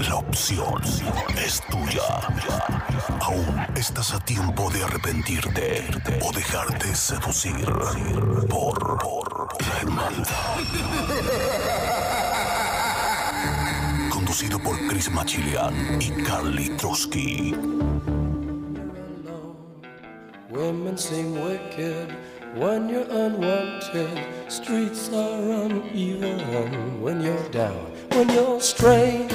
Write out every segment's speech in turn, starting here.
La opción es tuya. Aún estás a tiempo de arrepentirte o dejarte seducir por, por la hermandad. Conducido por Chris Machilian y Carly Trotsky. Women seem wicked when you're unwanted. Streets are uneven when you're down, when you're straying.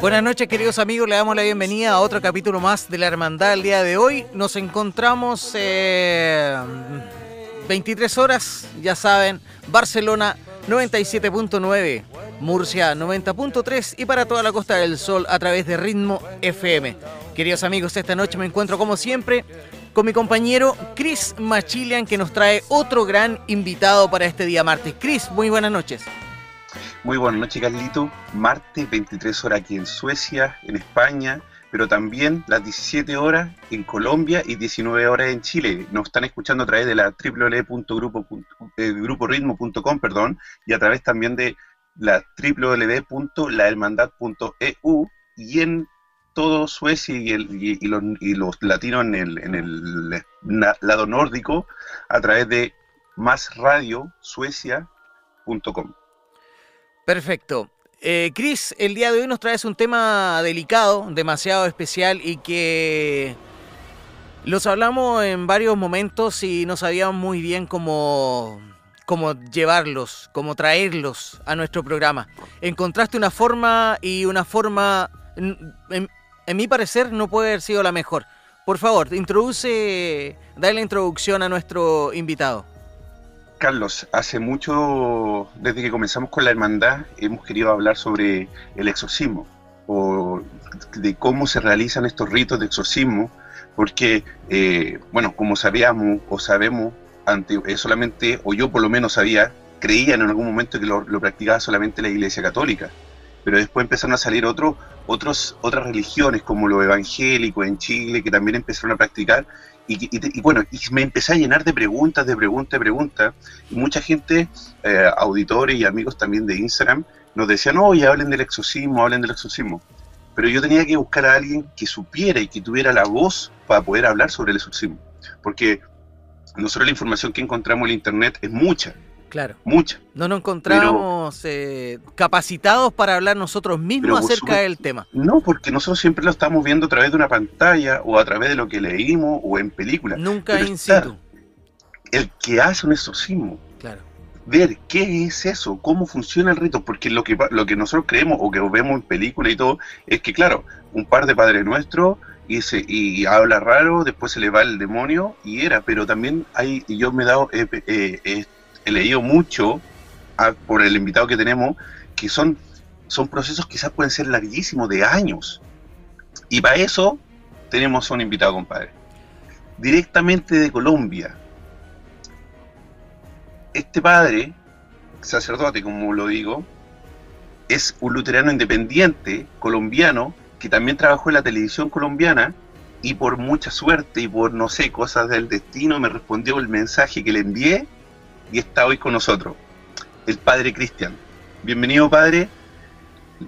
Buenas noches queridos amigos, le damos la bienvenida a otro capítulo más de la Hermandad el día de hoy. Nos encontramos eh, 23 horas, ya saben, Barcelona 97.9, Murcia 90.3 y para toda la Costa del Sol a través de Ritmo FM. Queridos amigos, esta noche me encuentro como siempre con mi compañero Chris Machilian que nos trae otro gran invitado para este día martes. Chris, muy buenas noches. Muy buenas noches, Carlito. Martes, 23 horas aquí en Suecia, en España, pero también las 17 horas en Colombia y 19 horas en Chile. Nos están escuchando a través de la www.gruporitmo.com, perdón, y a través también de la www.lahermandad.eu y en todo Suecia y, el- y- los, latinos en el, en el lado nórdico a través de másradiosuecia.com. Perfecto. Eh, Chris, el día de hoy nos traes un tema delicado, demasiado especial y que los hablamos en varios momentos y no sabíamos muy bien cómo, cómo llevarlos, cómo traerlos a nuestro programa. Encontraste una forma y una forma, en mi parecer, no puede haber sido la mejor. Por favor, introduce, dale la introducción a nuestro invitado. Carlos, hace mucho, desde que comenzamos con la hermandad, hemos querido hablar sobre el exorcismo, o de cómo se realizan estos ritos de exorcismo, porque, eh, bueno, como sabíamos o sabemos, ante, eh, solamente, o yo por lo menos sabía, creía en algún momento que lo, lo practicaba solamente la Iglesia Católica, pero después empezaron a salir otros, otros, otras religiones, como los evangélicos en Chile, que también empezaron a practicar, y bueno, y me empecé a llenar de preguntas, de preguntas, de preguntas, y mucha gente, eh, auditores y amigos también de Instagram, nos decían, oye, hablen del exorcismo, hablen del exorcismo. Pero yo tenía que buscar a alguien que supiera y que tuviera la voz para poder hablar sobre el exorcismo. Porque nosotros la información que encontramos en internet es mucha, Claro. mucha. No nos encontramos eh, capacitados para hablar nosotros mismos acerca del tema. No, porque nosotros siempre lo estamos viendo a través de una pantalla o a través de lo que leímos o en películas. Nunca Pero in está situ. El que hace un exorcismo, Claro. ver qué es eso, cómo funciona el rito, porque lo que, lo que nosotros creemos o que vemos en películas y todo, es que claro, un par de Padre Nuestro y, se, y habla raro, después se le va el demonio y era, pero también hay, yo me he dado, eh, eh, he leído mucho ah, por el invitado que tenemos, que son, son procesos quizás pueden ser larguísimos, de años. Y para eso tenemos a un invitado, compadre. Directamente de Colombia, este padre, sacerdote como lo digo, es un luterano independiente colombiano que también trabajó en la televisión colombiana y por mucha suerte y por no sé, cosas del destino me respondió el mensaje que le envié y está hoy con nosotros, el padre Cristian. Bienvenido padre,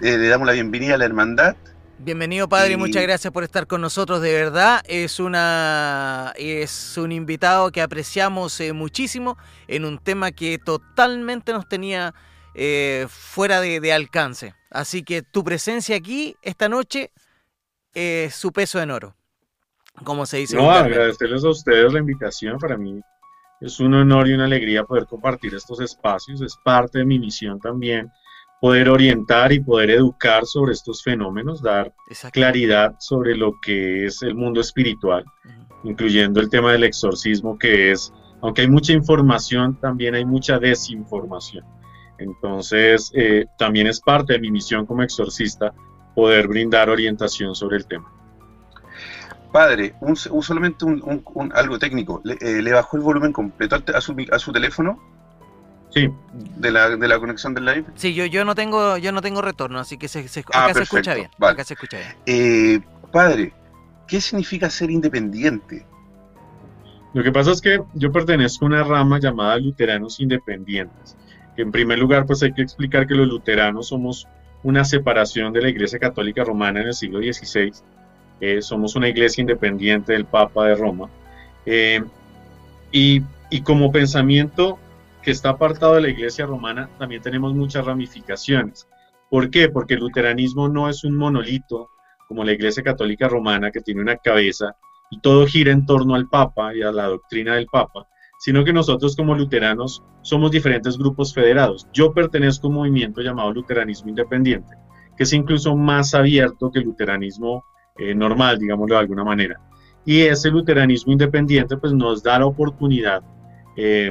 le, le damos la bienvenida a la hermandad. Bienvenido, padre, y muchas gracias por estar con nosotros. De verdad, es una es un invitado que apreciamos eh, muchísimo en un tema que totalmente nos tenía eh, fuera de, de alcance. Así que tu presencia aquí esta noche es su peso en oro, como se dice. No, agradecerles a ustedes la invitación. Para mí es un honor y una alegría poder compartir estos espacios. Es parte de mi misión también poder orientar y poder educar sobre estos fenómenos, dar claridad sobre lo que es el mundo espiritual, incluyendo el tema del exorcismo, que es aunque hay mucha información, también hay mucha desinformación. Entonces, eh, también es parte de mi misión como exorcista poder brindar orientación sobre el tema. Padre, un, solamente un, algo técnico. Eh, ¿Le, bajó el volumen completo a su, a su teléfono? Sí. De la, de la conexión del live. Sí, yo, yo no tengo yo no tengo retorno, así que se, se ah, acá se escucha bien. Acá se escucha bien. Eh, padre, ¿qué significa ser independiente? Lo que pasa es que yo pertenezco a una rama llamada luteranos independientes. Que en primer lugar, pues hay que explicar que los luteranos somos una separación de la Iglesia Católica Romana en el siglo XVI. Eh, somos una iglesia independiente del Papa de Roma. Eh, y, y como pensamiento que está apartado de la iglesia romana, también tenemos muchas ramificaciones. ¿Por qué? Porque el luteranismo no es un monolito como la iglesia católica romana que tiene una cabeza y todo gira en torno al Papa y a la doctrina del Papa, sino que nosotros como luteranos somos diferentes grupos federados. Yo pertenezco a un movimiento llamado luteranismo independiente, que es incluso más abierto que el luteranismo eh, normal, digámoslo de alguna manera. Y ese luteranismo independiente pues nos da la oportunidad eh,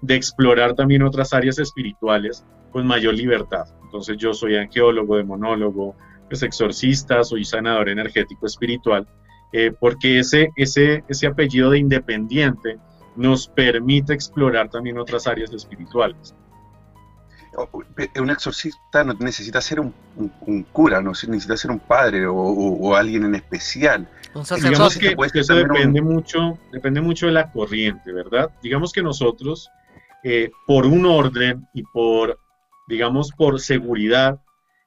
de explorar también otras áreas espirituales con mayor libertad. Entonces yo soy angeólogo, demonólogo, pues exorcista, soy sanador energético espiritual, eh, porque ese, ese, ese apellido de independiente nos permite explorar también otras áreas espirituales. Un exorcista no necesita ser un, cura, no necesita ser un padre o, alguien en especial. Digamos que, eso depende, mucho, depende mucho de la corriente, ¿verdad? Digamos que nosotros eh, por un orden y por, digamos, por seguridad,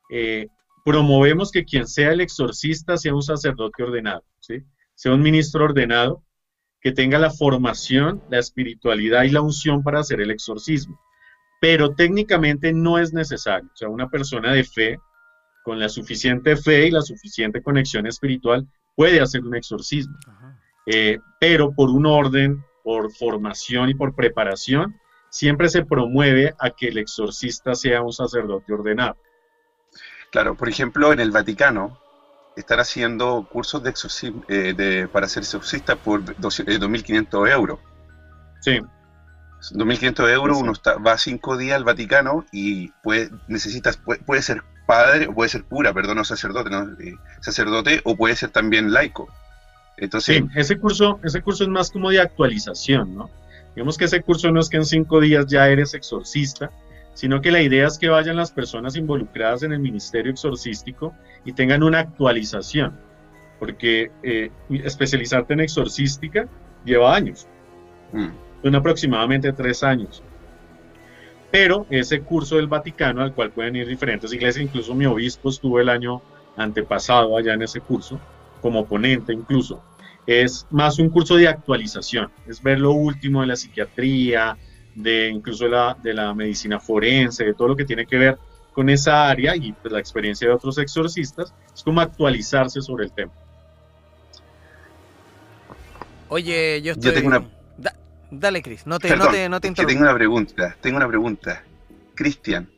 eh, promovemos que quien sea el exorcista sea un sacerdote ordenado, ¿sí? sea un ministro ordenado que tenga la formación, la espiritualidad y la unción para hacer el exorcismo. Pero técnicamente no es necesario. O sea, una persona de fe, con la suficiente fe y la suficiente conexión espiritual, puede hacer un exorcismo. Eh, pero por un orden, por formación y por preparación, siempre se promueve a que el exorcista sea un sacerdote ordenado. Claro, por ejemplo, en el Vaticano están haciendo cursos de exorcismo eh, para ser exorcista por 2.500 eh, euros. Sí. 2.500 euros, uno está, va cinco días al Vaticano y puede, necesitas, puede, ser padre o puede ser cura, perdón, no sacerdote, no, eh, sacerdote o puede ser también laico. Entonces, sí, ese curso, ese curso es más como de actualización, ¿no? Digamos que ese curso no es que en cinco días ya eres exorcista, sino que la idea es que vayan las personas involucradas en el ministerio exorcístico y tengan una actualización, porque eh, especializarte en exorcística lleva años, mm. Son aproximadamente tres años. Pero ese curso del Vaticano, al cual pueden ir diferentes iglesias, incluso mi obispo estuvo el año antepasado allá en ese curso, como ponente incluso, es más un curso de actualización, es ver lo último de la psiquiatría, de incluso de la, de la medicina forense, de todo lo que tiene que ver con esa área y pues, la experiencia de otros exorcistas, es como actualizarse sobre el tema. Oye, yo estoy... tengo una... dale, Cris, no te, no te, no te Tengo una pregunta, tengo una pregunta. Cristian,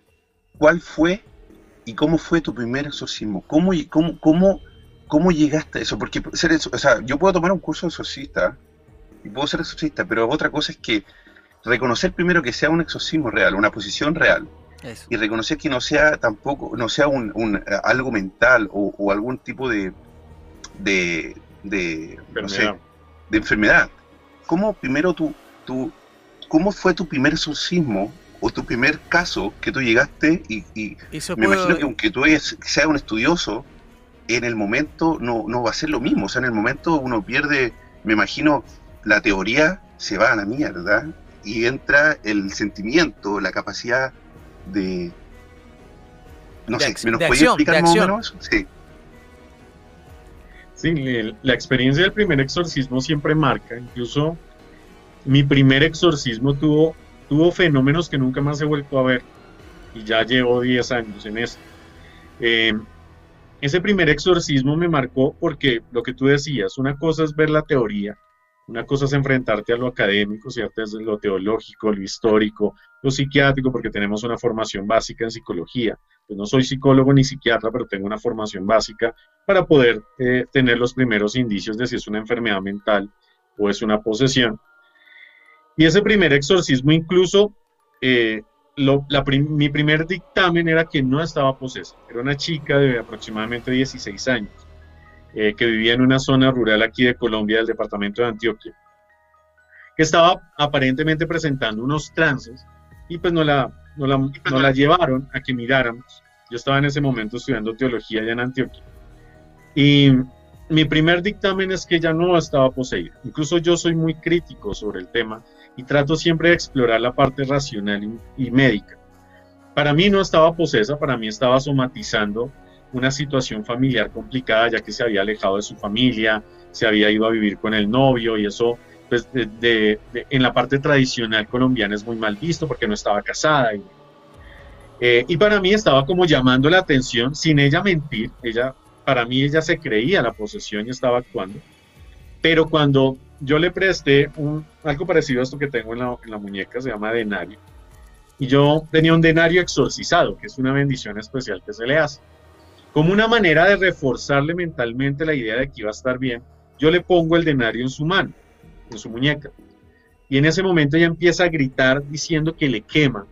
¿cuál fue y cómo fue tu primer exorcismo? ¿Cómo, cómo, cómo ¿Cómo llegaste a eso? Porque ser o sea, yo puedo tomar un curso de exorcista y puedo ser exorcista, pero otra cosa es que reconocer primero que sea un exorcismo real, una posición real, y reconocer que no sea tampoco, no sea un, un algo mental o, algún tipo de, de, de enfermedad. ¿Cómo primero tú, tú, cómo fue tu primer exorcismo o tu primer caso que tú llegaste y, me imagino que aunque tú seas un estudioso, en el momento no, no va a ser lo mismo. O sea, en el momento uno pierde, me imagino, la teoría se va a la mierda y entra el sentimiento, la capacidad de... No sé, ¿me nos explicar más o menos? Sí. Sí, la experiencia del primer exorcismo siempre marca. Incluso mi primer exorcismo tuvo, tuvo fenómenos que nunca más he vuelto a ver. Y ya llevo 10 años en eso. Eh, ese primer exorcismo me marcó porque lo que tú decías, una cosa es ver la teoría, una cosa es enfrentarte a lo académico, ¿cierto? Es lo teológico, lo histórico, lo psiquiátrico, porque tenemos una formación básica en psicología. Pues no soy psicólogo ni psiquiatra, pero tengo una formación básica para poder eh, tener los primeros indicios de si es una enfermedad mental o es una posesión. Y ese primer exorcismo incluso, eh, mi primer dictamen era que no estaba posesa. Era una chica de aproximadamente 16 años, eh, que vivía en una zona rural aquí de Colombia, del departamento de Antioquia, que estaba aparentemente presentando unos trances y pues no la, no la, no la llevaron a que miráramos. Yo estaba en ese momento estudiando teología allá en Antioquia. Y mi primer dictamen es que ella no estaba poseída. Incluso yo soy muy crítico sobre el tema y trato siempre de explorar la parte racional y, médica. Para mí no estaba posesa, para mí estaba somatizando una situación familiar complicada, ya que se había alejado de su familia, se había ido a vivir con el novio y eso, pues en la parte tradicional colombiana es muy mal visto porque no estaba casada. Y, eh, y para mí estaba como llamando la atención, sin ella mentir, ella para mí ella se creía la posesión y estaba actuando. Pero cuando yo le presté algo parecido a esto que tengo en la, en la muñeca, se llama denario, y yo tenía un denario exorcizado, que es una bendición especial que se le hace. Como una manera de reforzarle mentalmente la idea de que iba a estar bien, yo le pongo el denario en su mano, en su muñeca. Y en ese momento ella empieza a gritar diciendo que le quema.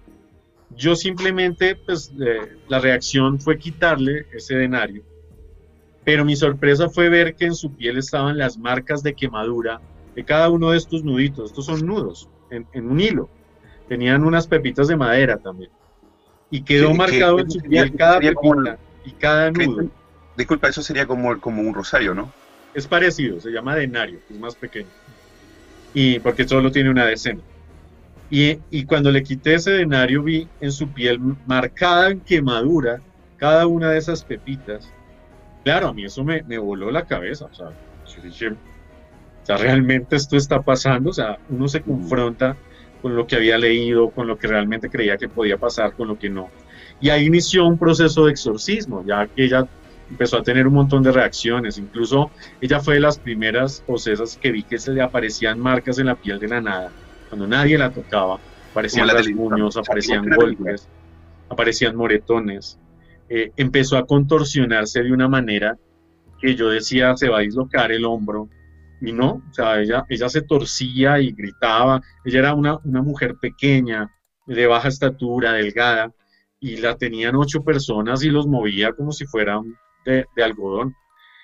Yo simplemente, pues eh, la reacción fue quitarle ese denario pero mi sorpresa fue ver que en su piel estaban las marcas de quemadura de cada uno de estos nuditos. Estos son nudos en, un hilo. Tenían unas pepitas de madera también. Y quedó marcado en su piel cada pepita y cada nudo. Disculpa, eso sería como, como un rosario, ¿no? Es parecido, se llama denario, es más pequeño. Y porque solo tiene una decena. Y, y, cuando le quité ese denario vi en su piel marcada en quemadura cada una de esas pepitas claro, a mí eso me, voló la cabeza, o sea, yo dije, o sea, realmente esto está pasando, o sea, uno se confronta con lo que había leído, con lo que realmente creía que podía pasar, con lo que no. Y ahí inició un proceso de exorcismo, ya que ella empezó a tener un montón de reacciones, incluso ella fue de las primeras posesas que vi que se le aparecían marcas en la piel de la nada, cuando nadie la tocaba, aparecían rasguños, aparecían golpes, aparecían moretones, eh, empezó a contorsionarse de una manera que yo decía se va a dislocar el hombro y no, o sea, ella, ella se torcía y gritaba, ella era una, una mujer pequeña, de baja estatura, delgada, y la tenían ocho personas y los movía como si fueran de, algodón.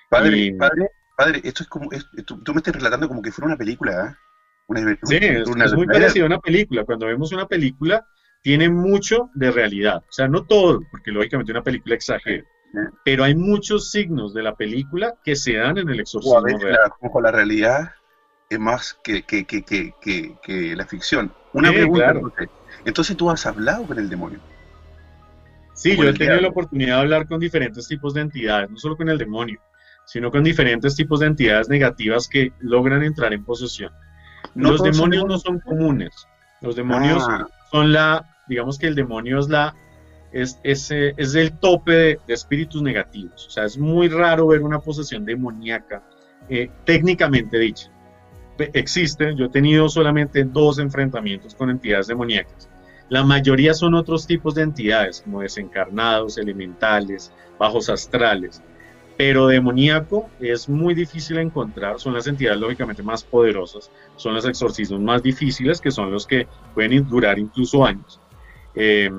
Padre, padre, padre, esto es como, tú, me estás relatando como que fuera una película, ¿eh? sí, es, es muy parecido a una película. Cuando vemos una película, tiene mucho de realidad. O sea, no todo, porque lógicamente una película exagera, pero hay muchos signos de la película que se dan en el exorcismo real. La, la realidad es más que, que, que, que la ficción. Una pregunta, entonces, tú has hablado con el demonio. Sí, yo he tenido la oportunidad de hablar con diferentes tipos de entidades, no solo con el demonio, sino con diferentes tipos de entidades negativas que logran entrar en posesión. los demonios no son comunes. Los demonios ah. son la digamos que el demonio es la es, es, es el tope de, espíritus negativos. O sea, es muy raro ver una posesión demoníaca, eh, técnicamente dicha. Existe, yo he tenido solamente dos enfrentamientos con entidades demoníacas. La mayoría son otros tipos de entidades, como desencarnados, elementales, bajos astrales. Pero demoníaco es muy difícil encontrar, son las entidades lógicamente más poderosas, son los exorcismos más difíciles, que son los que pueden durar incluso años. Eh,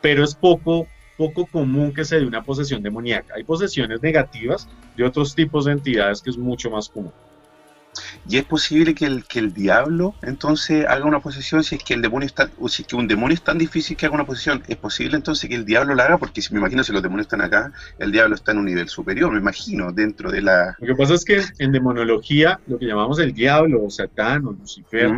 pero es poco, poco común que se dé una posesión demoníaca. Hay posesiones negativas de otros tipos de entidades que es mucho más común. ¿Y es posible que el, que el diablo entonces haga una posesión si es que el demonio está, o si es que un demonio es tan difícil que haga una posesión? ¿Es posible entonces que el diablo la haga? Porque si me imagino si los demonios están acá, el diablo está en un nivel superior, me imagino, dentro de la... Lo que pasa es que en demonología, lo que llamamos el diablo o Satán o Lucifer,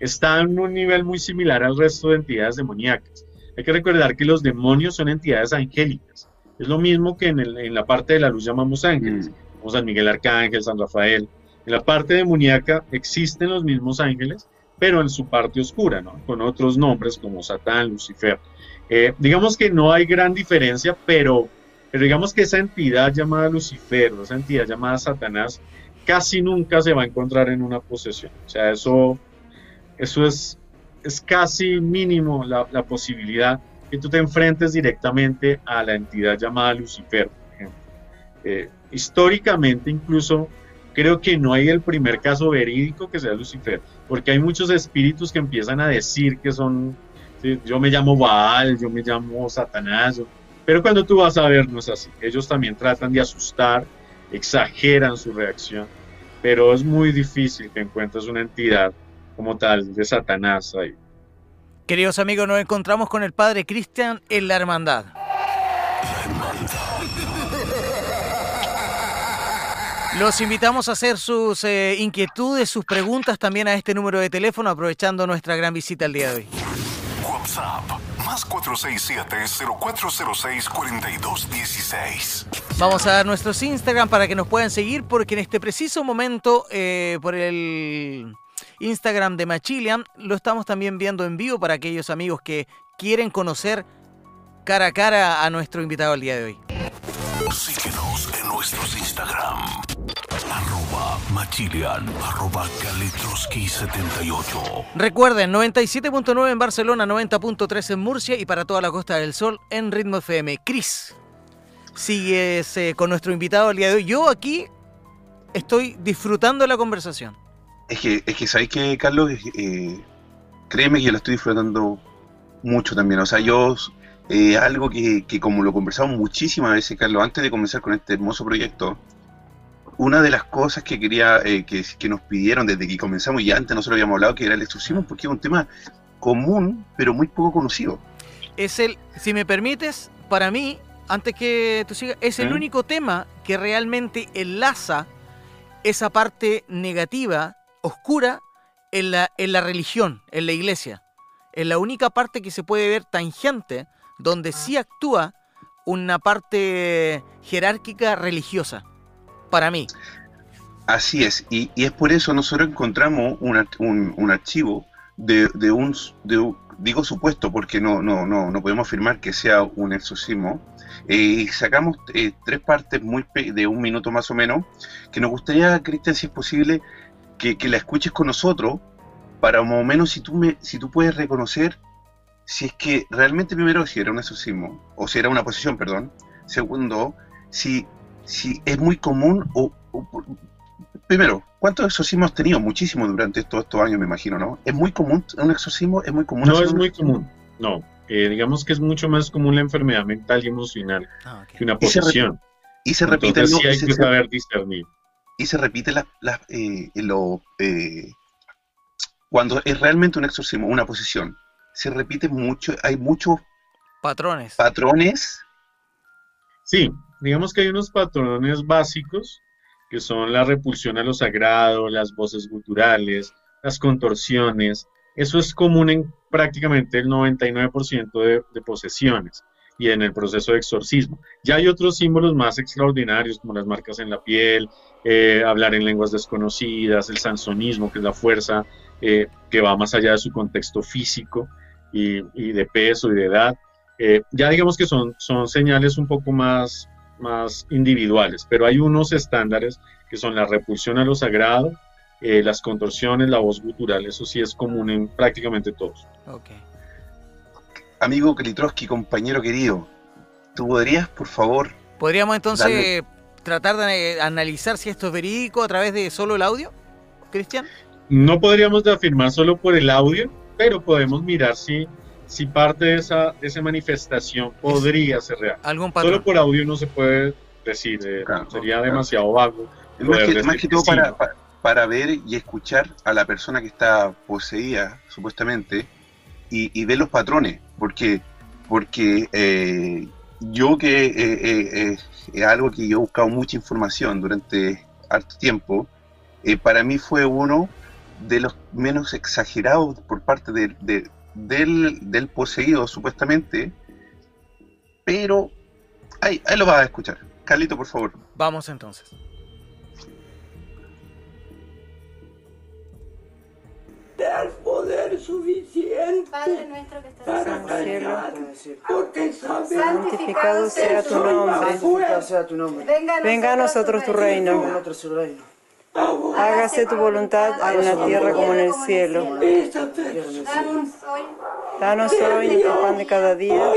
está en un nivel muy similar al resto de entidades demoníacas. Hay que recordar que los demonios son entidades angélicas. Es lo mismo que en, la parte de la luz llamamos ángeles. Mm. San Miguel Arcángel, San Rafael. En la parte demoníaca existen los mismos ángeles, pero en su parte oscura, con otros nombres como Satán, Lucifer. Eh, digamos que no hay gran diferencia, pero, digamos que esa entidad llamada Lucifer, esa entidad llamada Satanás, casi nunca se va a encontrar en una posesión. O sea, eso, eso es es casi mínimo la, posibilidad que tú te enfrentes directamente a la entidad llamada Lucifer, por ejemplo. Eh, históricamente incluso creo que no hay el primer caso verídico que sea Lucifer, porque hay muchos espíritus que empiezan a decir que son, yo me llamo Baal, yo me llamo Satanás, pero cuando tú vas a ver no es así, ellos también tratan de asustar, exageran su reacción, pero es muy difícil que encuentres una entidad como tal de Satanás ahí. Queridos amigos, nos encontramos con el padre Cristian en la hermandad. Los invitamos a hacer sus eh, inquietudes, sus preguntas también a este número de teléfono, aprovechando nuestra gran visita el día de hoy. WhatsApp, más 467-0406-4216. Vamos a dar nuestros Instagram para que nos puedan seguir, porque en este preciso momento, eh, por el Instagram de Machilian. Lo estamos también viendo en vivo para aquellos amigos que quieren conocer cara a cara a nuestro invitado el día de hoy. Síguenos en nuestros Instagram. Arroba Machilian, arroba 78 Recuerden, 97.9 en Barcelona, 90.3 en Murcia y para toda la Costa del Sol en Ritmo FM. Cris, sigues eh, con nuestro invitado el día de hoy. Yo aquí estoy disfrutando la conversación. Es que, es que ¿sabes que Carlos? Eh, créeme que yo lo estoy disfrutando mucho también. O sea, yo, eh, algo que, como lo conversamos muchísimas veces, Carlos, antes de comenzar con este hermoso proyecto, una de las cosas que quería, eh, que, que, nos pidieron desde que comenzamos, y antes nosotros habíamos hablado, que era el exorcismo, porque es un tema común, pero muy poco conocido. Es el, si me permites, para mí, antes que tú sigas, es el único tema que realmente enlaza esa parte negativa oscura en la, en la religión, en la iglesia. Es la única parte que se puede ver tangente donde sí actúa una parte jerárquica religiosa, para mí. Así es, y, es por eso nosotros encontramos un, un, archivo de, de, un, digo supuesto porque no, no, no, no podemos afirmar que sea un exorcismo, eh, y sacamos eh, tres partes muy de un minuto más o menos, que nos gustaría, Cristian, si es posible, que, la escuches con nosotros para más o menos si tú, me, si tú puedes reconocer si es que realmente primero si era un exorcismo o si era una posesión, perdón. Segundo, si, si es muy común o, primero, ¿cuántos exorcismos has tenido? Muchísimos durante todos estos años, me imagino, ¿no? ¿Es muy común un exorcismo? ¿Es muy común? No es muy común, no. Eh, digamos que es mucho más común la enfermedad mental y emocional ah, que una posesión. Y se, repite. sí hay que saber discernir y se repite la, eh, lo, eh, cuando es realmente un exorcismo, una posición, se repite mucho, hay muchos patrones. Patrones. Sí, digamos que hay unos patrones básicos que son la repulsión a lo sagrado, las voces guturales, las contorsiones. Eso es común en prácticamente el 99% de, de posesiones y en el proceso de exorcismo. Ya hay otros símbolos más extraordinarios, como las marcas en la piel, eh, hablar en lenguas desconocidas, el sansonismo, que es la fuerza eh, que va más allá de su contexto físico y, de peso y de edad. Eh, ya digamos que son, son señales un poco más, más individuales, pero hay unos estándares que son la repulsión a lo sagrado, las contorsiones, la voz gutural, eso sí es común en prácticamente todos. Okay. Amigo Kalitrowski, compañero querido, ¿tú podrías, por favor? Podríamos entonces tratar de analizar si esto es verídico a través de solo el audio, Cristian? No podríamos afirmar solo por el audio, pero podemos mirar si, si parte de esa, esa manifestación podría ser real. ¿Algún Solo por audio no se puede decir, eh, sería demasiado vago. Más que, todo para, para, ver y escuchar a la persona que está poseída, supuestamente, y, y ver los patrones, porque, porque eh, yo que eh, eh, es algo que yo he buscado mucha información durante harto tiempo, para mí fue uno de los menos exagerados por parte del, del, poseído, supuestamente, pero ahí, ahí lo vas a escuchar. Carlito, por favor. Vamos entonces. dar poder suficiente Padre nuestro que estás para en el cielo, porque santificado sea tu nombre. sea tu nombre. Venga a nosotros tu reino. Hágase tu voluntad en la tierra como en el cielo. Danos hoy nuestro pan de cada día.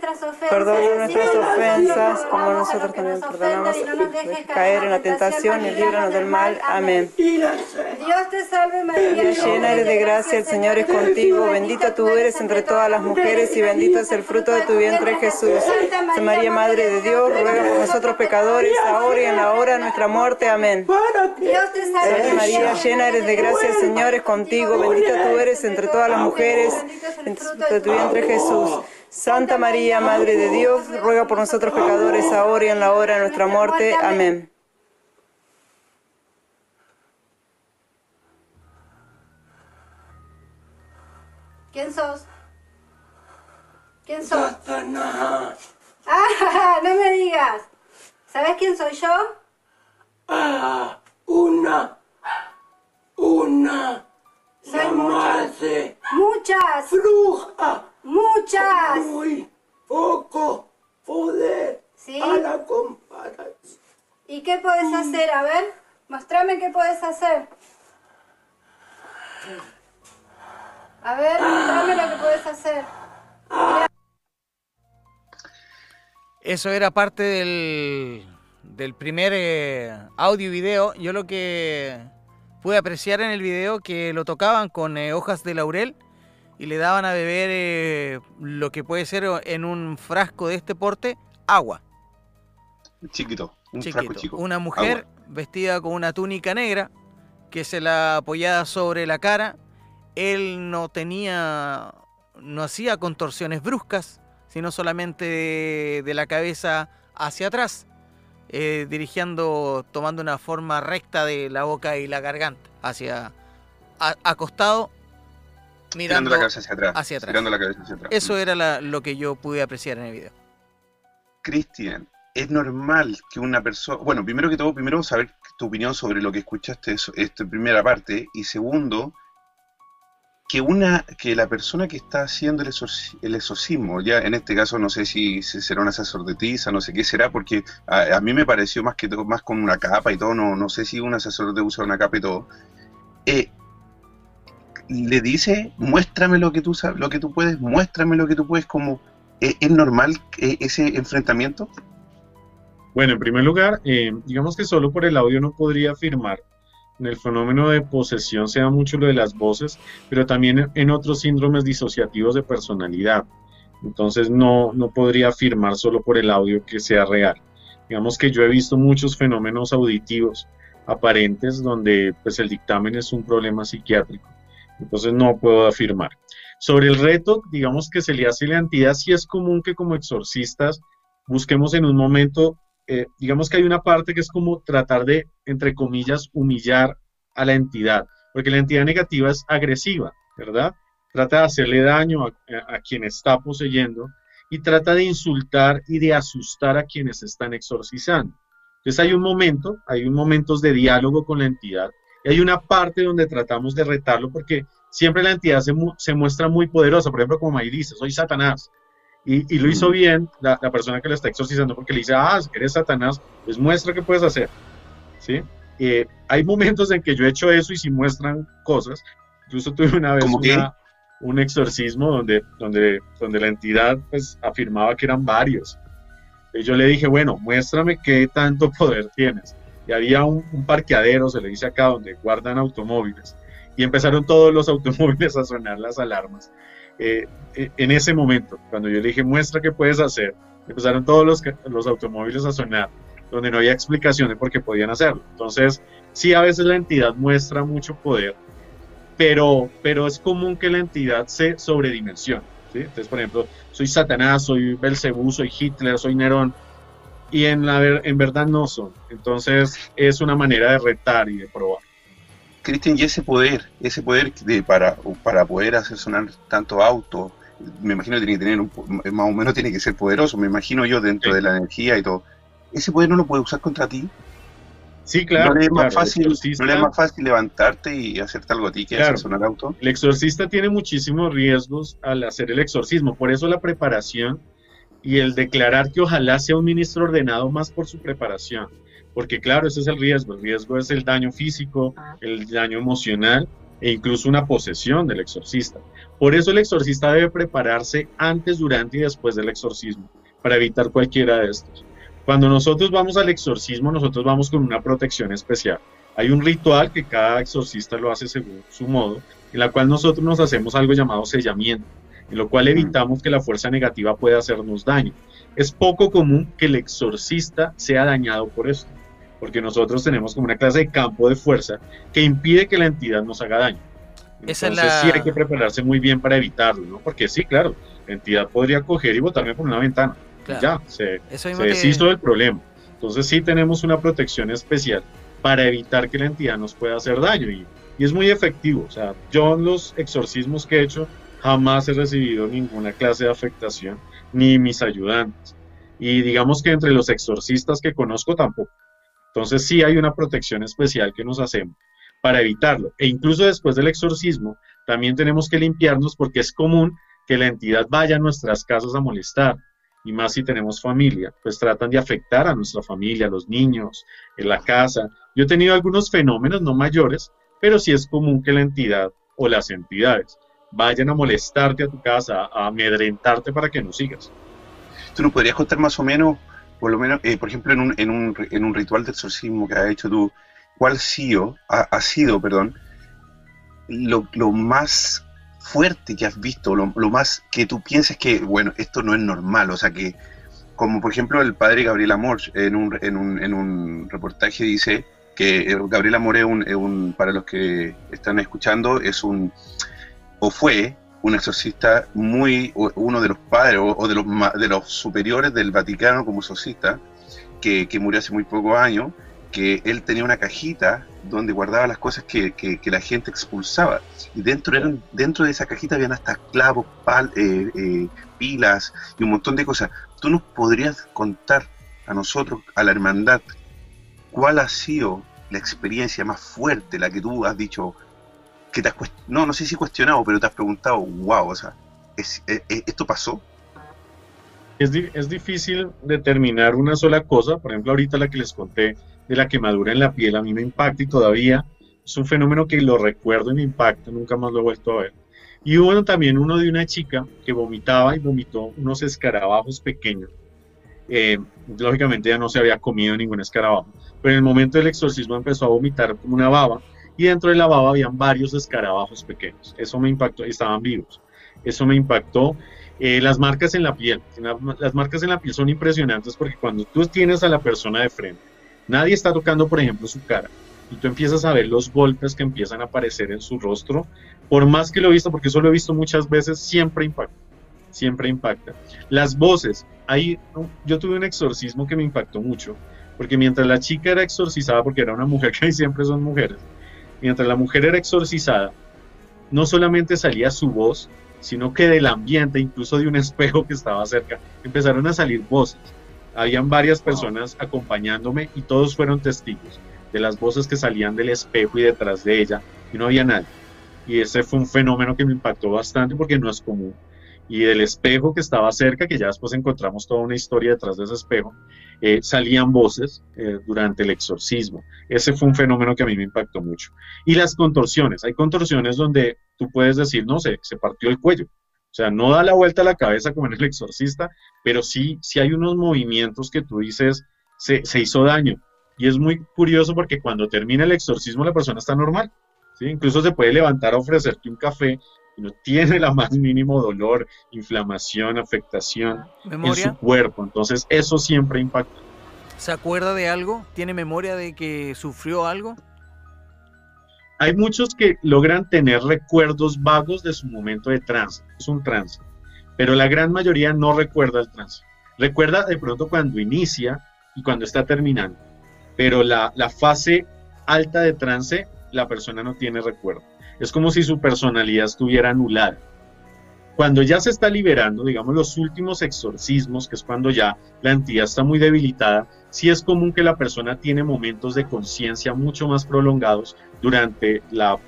Perdona nuestras ofensas. Perdona nuestras ofensas, como nosotros también perdonamos. y no nos dejes Caer en la tentación y líbranos del mal. Amén. Dios te salve María. Llena eres de gracia, el Señor es contigo. Bendita tú eres entre todas las mujeres y bendito es el fruto de tu vientre, Jesús. Santa María, Madre de Dios, ruega por nosotros pecadores, ahora y en la hora de nuestra muerte. Amén. Dios te salve María, llena eres de gracia, el Señor es contigo. Bendita tú eres entre todas las mujeres, bendito es el fruto de tu vientre, Jesús. Santa María, Madre de Dios, ruega por nosotros pecadores, ahora y en la hora de nuestra muerte. Amén. ¿Quién sos? ¿Quién sos? Ah, no me digas. ¿Sabes quién soy yo? Ah, una, una, Soy muchas. Muchas, bruja, muchas. muy poco poder Sí. a la comparación. ¿Y qué puedes hacer? A ver, mostrame qué puedes hacer. A ver, mostrame lo que puedes hacer. Eso era parte del, del primer eh, audio y video. Yo lo que pude apreciar en el video que lo tocaban con eh, hojas de laurel y le daban a beber eh, lo que puede ser en un frasco de este porte, agua. Chiquito, un chiquito. frasco chico. Una mujer Agua. vestida con una túnica negra que se la apoyaba sobre la cara. Él no tenía, no hacía contorsiones bruscas, sino solamente de, de la cabeza hacia atrás, eh, dirigiendo, tomando una forma recta de la boca y la garganta, hacia a- acostado, Mirando. la cabeza hacia atrás. hacia atrás. La cabeza hacia atrás. Eso era la- lo que yo pude apreciar en el video. Cristian, es normal que una persona, bueno, primero que todo, primero saber tu opinión sobre lo que escuchaste, eso- esta primera parte, y segundo, que una, que la persona que está haciendo el, exorci- el exorcismo, ya en este caso no sé si, si será una sacerdotisa, no sé qué será, porque a, a mí me pareció más que todo, más con una capa y todo, no, no sé si una sacerdote usa una capa y todo. Eh, le dice, muéstrame lo que tú sabes, lo que tú puedes, muéstrame lo que tú puedes, como ¿Es, normal eh, ese enfrentamiento? Bueno, en primer lugar, eh, digamos que solo por el audio no podría afirmar. En el fenómeno de posesión se da mucho lo de las voces, pero también en otros síndromes disociativos de personalidad. Entonces no, no podría afirmar solo por el audio que sea real. Digamos que yo he visto muchos fenómenos auditivos aparentes donde pues el dictamen es un problema psiquiátrico. Entonces no puedo afirmar. Sobre el reto, digamos que se le hace la entidad, sí es común que como exorcistas busquemos en un momento, eh, digamos que hay una parte que es como tratar de, entre comillas, humillar a la entidad, porque la entidad negativa es agresiva, ¿verdad? Trata de hacerle daño a quien está poseyendo y trata de insultar y de asustar a quienes están exorcizando. Entonces hay un momento, hay un momentos de diálogo con la entidad y hay una parte donde tratamos de retarlo porque siempre la entidad se, mu se muestra muy poderosa, por ejemplo, como May dice, soy Satanás. Y, y lo hizo bien la, la, persona que lo está exorcizando porque le dice, ah, si eres Satanás, pues muestra qué puedes hacer. ¿Sí? Eh, hay momentos en que yo he hecho eso y si muestran cosas. Incluso tuve una vez una, un exorcismo donde, donde, donde la entidad pues, afirmaba que eran varios. Y yo le dije, bueno, muéstrame qué tanto poder tienes. Y había un, un parqueadero, se le dice acá, donde guardan automóviles y empezaron todos los automóviles a sonar las alarmas. Eh, en ese momento, cuando yo le dije, muestra qué puedes hacer, empezaron todos los, los automóviles a sonar, donde no había explicación de por qué podían hacerlo. Entonces, sí, a veces la entidad muestra mucho poder, pero, pero es común que la entidad se sobredimensione. ¿sí? Entonces, por ejemplo, soy Satanás, soy Belcebú, soy Hitler, soy Nerón, y en, la, en verdad no son. Entonces, es una manera de retar y de probar. Cristian, y ese poder, ese poder de, para, para poder hacer sonar tanto auto, me imagino que tiene que tener un, más o menos tiene que ser poderoso, me imagino yo dentro sí. de la energía y todo. ¿Ese poder no lo puede usar contra ti? Sí, claro. ¿No le es claro, más, fácil, ¿no le es más fácil levantarte y hacerte algo a ti que claro, hacer sonar auto? El exorcista tiene muchísimos riesgos al hacer el exorcismo, por eso la preparación y el declarar que ojalá sea un ministro ordenado más por su preparación porque claro, ese es el riesgo, el riesgo es el daño físico, el daño emocional e incluso una posesión del exorcista. Por eso el exorcista debe prepararse antes, durante y después del exorcismo, para evitar cualquiera de estos. Cuando nosotros vamos al exorcismo, nosotros vamos con una protección especial. Hay un ritual que cada exorcista lo hace según su modo, en la cual nosotros nos hacemos algo llamado sellamiento, en lo cual evitamos que la fuerza negativa pueda hacernos daño. Es poco común que el exorcista sea dañado por esto, porque nosotros tenemos como una clase de campo de fuerza que impide que la entidad nos haga daño. Entonces sí hay que prepararse muy bien para evitarlo, ¿no? Porque sí, claro, la entidad podría coger y botarme por una ventana. Ya, se, se deshizo del problema. Entonces sí tenemos una protección especial para evitar que la entidad nos pueda hacer daño y, y es muy efectivo. O sea, yo en los exorcismos que he hecho jamás he recibido ninguna clase de afectación, ni mis ayudantes. Y digamos que entre los exorcistas que conozco tampoco. Entonces sí hay una protección especial que nos hacemos para evitarlo. E incluso después del exorcismo, también tenemos que limpiarnos porque es común que la entidad vaya a nuestras casas a molestar. Y más si tenemos familia, pues tratan de afectar a nuestra familia, a los niños, en la casa. Yo he tenido algunos fenómenos no mayores, pero sí es común que la entidad o las entidades vayan a molestarte a tu casa, a amedrentarte para que no sigas. ¿Tú nos podrías contar más o menos, por lo menos, eh, por ejemplo, en un, en, un, en un, ritual de exorcismo que has hecho tú, cuál sido, ha, sido, perdón, lo, lo, más fuerte que has visto, lo, lo, más que tú piensas que, bueno, esto no es normal, o sea que, como por ejemplo el padre Gabriel Amor en un, en un, en un reportaje dice que eh, Gabriel Amor es un, para los que están escuchando, es un o fue un exorcista muy, uno de los padres o, de, los, de los superiores del Vaticano como exorcista, que, murió hace muy pocos años, que él tenía una cajita donde guardaba las cosas que, la gente expulsaba. Y dentro, eran, dentro de esa cajita habían hasta clavos, eh, eh, pilas y un montón de cosas. ¿Tú nos podrías contar a nosotros, a la hermandad, cuál ha sido la experiencia más fuerte, la que tú has dicho, no, no sé si cuestionado, pero te has preguntado, wow, o sea, ¿es, ¿esto pasó? Es, es difícil determinar una sola cosa, por ejemplo, ahorita la que les conté de la quemadura en la piel, a mí me impacta y todavía es un fenómeno que lo recuerdo y me impacta, nunca más lo he vuelto a ver. Y hubo también uno de una chica que vomitaba y vomitó unos escarabajos pequeños. Eh, lógicamente ya no se había comido ningún escarabajo, pero en el momento del exorcismo empezó a vomitar como una baba y dentro de la baba habían varios escarabajos pequeños. Eso me impactó, estaban vivos. Eso me impactó. Eh, las marcas en la piel. Las marcas en la piel son impresionantes porque cuando tú tienes a la persona de frente, nadie está tocando, por ejemplo, su cara, y tú empiezas a ver los golpes que empiezan a aparecer en su rostro, por más que lo he visto, porque eso lo he visto muchas veces, siempre impacta. Siempre impacta. Las voces. Ahí, yo tuve un exorcismo que me impactó mucho, porque mientras la chica era exorcizada, porque era una mujer que siempre son mujeres, mientras la mujer era exorcizada, no solamente salía su voz, sino que del ambiente, incluso de un espejo que estaba cerca, empezaron a salir voces. Habían varias personas acompañándome y todos fueron testigos de las voces que salían del espejo y detrás de ella, y no había nadie. Y ese fue un fenómeno que me impactó bastante porque no es común y del espejo que estaba cerca, que ya después encontramos toda una historia detrás de ese espejo, eh, salían voces eh, durante el exorcismo. Ese fue un fenómeno que a mí me impactó mucho. Y las contorsiones, hay contorsiones donde tú puedes decir, no sé, se partió el cuello. O sea, no da la vuelta a la cabeza como en el exorcista, pero sí, sí hay unos movimientos que tú dices, se, se hizo daño. Y es muy curioso porque cuando termina el exorcismo la persona está normal. ¿sí? Incluso se puede levantar a ofrecerte un café no tiene la más mínimo dolor, inflamación, afectación en su cuerpo. Entonces eso siempre impacta. ¿Se acuerda de algo? ¿Tiene memoria de que sufrió algo? Hay muchos que logran tener recuerdos vagos de su momento de trance. Es un trance. Pero la gran mayoría no recuerda el trance. Recuerda de pronto cuando inicia y cuando está terminando. Pero la, la fase alta de trance, la persona no tiene recuerdo. Es como si su personalidad estuviera anulada. Cuando ya se está liberando, digamos, los últimos exorcismos, que es cuando ya la entidad está muy debilitada, sí es común que la persona tiene momentos de conciencia mucho más prolongados durante la,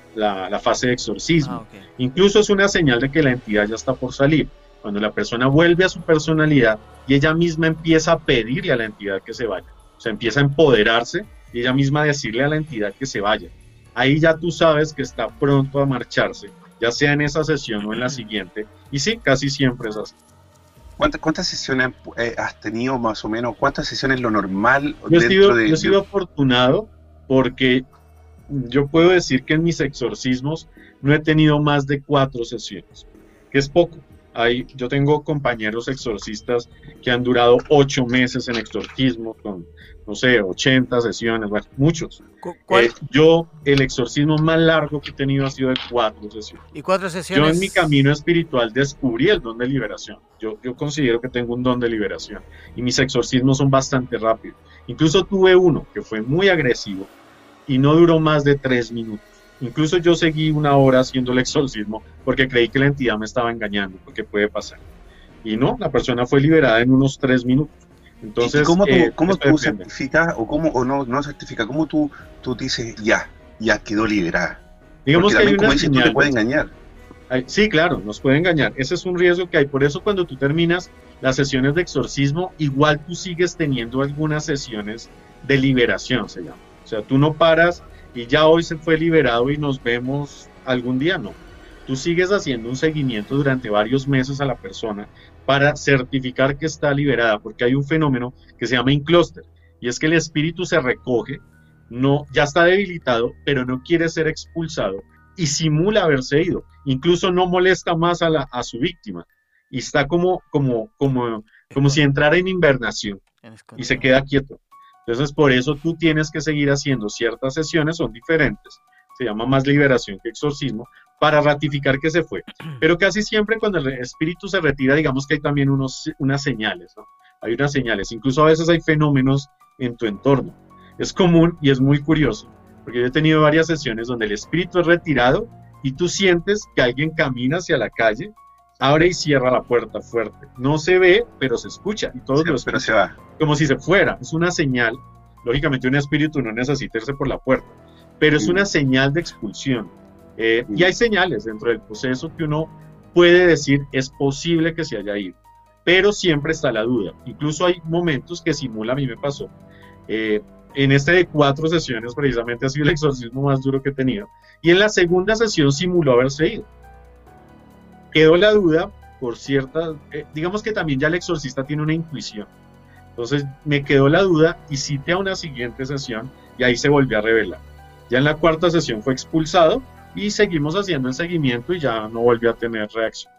fase de exorcismo. Ah, Incluso es una señal de que la entidad ya está por salir. Cuando la persona vuelve a su personalidad y ella misma empieza a pedirle a la entidad que se vaya. O sea, empieza a empoderarse y ella misma a decirle a la entidad que se vaya ahí ya tú sabes que está pronto a marcharse, ya sea en esa sesión o en la siguiente. Y sí, casi siempre es así. ¿Cuántas, cuántas sesiones eh, has tenido más o menos? ¿Cuántas sesiones es lo normal Yo he dentro sido, de, yo he sido afortunado porque yo puedo decir que en mis exorcismos no he tenido más de cuatro sesiones, que es poco. Hay, yo tengo compañeros exorcistas que han durado ocho meses en exorcismo, con, no sé, 80 sesiones, bueno, muchos. Cu- ¿Cuál- Eh, yo, el exorcismo más largo que he tenido ha sido de cuatro sesiones. ¿Y cuatro sesiones? Yo en mi camino espiritual descubrí el don de liberación. Yo, yo considero que tengo un don de liberación y mis exorcismos son bastante rápidos. Incluso tuve uno que fue muy agresivo y no duró más de tres minutos. Incluso yo seguí una hora haciendo el exorcismo porque creí que la entidad me estaba engañando, porque puede pasar. Y no, la persona fue liberada en unos tres minutos. Entonces, ¿Y cómo tú, eh, cómo tú certificas o cómo o no, no certificas? ¿Cómo tú, tú dices ya, ya quedó liberada? Digamos Porque que hay una dices, tú te puede engañar. Ay, Sí, claro, nos puede engañar. Ese es un riesgo que hay. Por eso cuando tú terminas las sesiones de exorcismo, igual tú sigues teniendo algunas sesiones de liberación, se llama. O sea, tú no paras y ya hoy se fue liberado y nos vemos algún día, no. Tú sigues haciendo un seguimiento durante varios meses a la persona para certificar que está liberada, porque hay un fenómeno que se llama inclúster, y es que el espíritu se recoge, no, ya está debilitado, pero no quiere ser expulsado y simula haberse ido. Incluso no molesta más a, la, a su víctima y está como, como, como, como si entrara en invernación y se queda quieto. Entonces, por eso tú tienes que seguir haciendo ciertas sesiones, son diferentes, se llama más liberación que exorcismo, para ratificar que se fue. Pero casi siempre cuando el espíritu se retira, digamos que hay también unos, unas señales, ¿no? Hay unas señales, incluso a veces hay fenómenos en tu entorno. Es común y es muy curioso, porque yo he tenido varias sesiones donde el espíritu es retirado y tú sientes que alguien camina hacia la calle, abre y cierra la puerta fuerte. No se ve, pero se escucha y todos lo pero escuchan se va. como si se fuera. Es una señal. Lógicamente un espíritu no necesita irse por la puerta, pero es una señal de expulsión. Eh. Y hay señales dentro del proceso que uno puede decir es posible que se haya ido, pero siempre está la duda. Incluso hay momentos que simula, a mí me pasó. Eh, en este de cuatro sesiones precisamente ha sido el exorcismo más duro que he tenido. Y en la segunda sesión simuló haberse ido. Quedó la duda por cierta, eh, digamos que también ya el exorcista tiene una intuición. Entonces me quedó la duda y cité a una siguiente sesión y ahí se volvió a revelar. Ya en la cuarta sesión fue expulsado y seguimos haciendo el seguimiento y ya no volvió a tener reacción.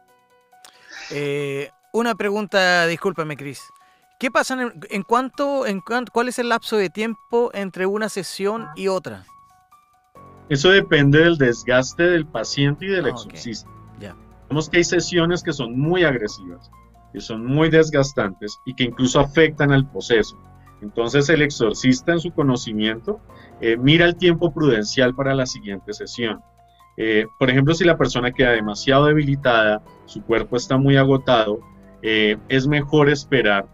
Eh, una pregunta, discúlpame, Cris. ¿Qué pasa en, en cuanto, en cuan- cuál es el lapso de tiempo entre una sesión y otra? Eso depende del desgaste del paciente y del Ah, exorcista. Vemos que hay sesiones que son muy agresivas, que son muy desgastantes y que incluso afectan al proceso. Entonces el exorcista en su conocimiento eh, mira el tiempo prudencial para la siguiente sesión. Eh, por ejemplo, si la persona queda demasiado debilitada, su cuerpo está muy agotado, eh, es mejor esperar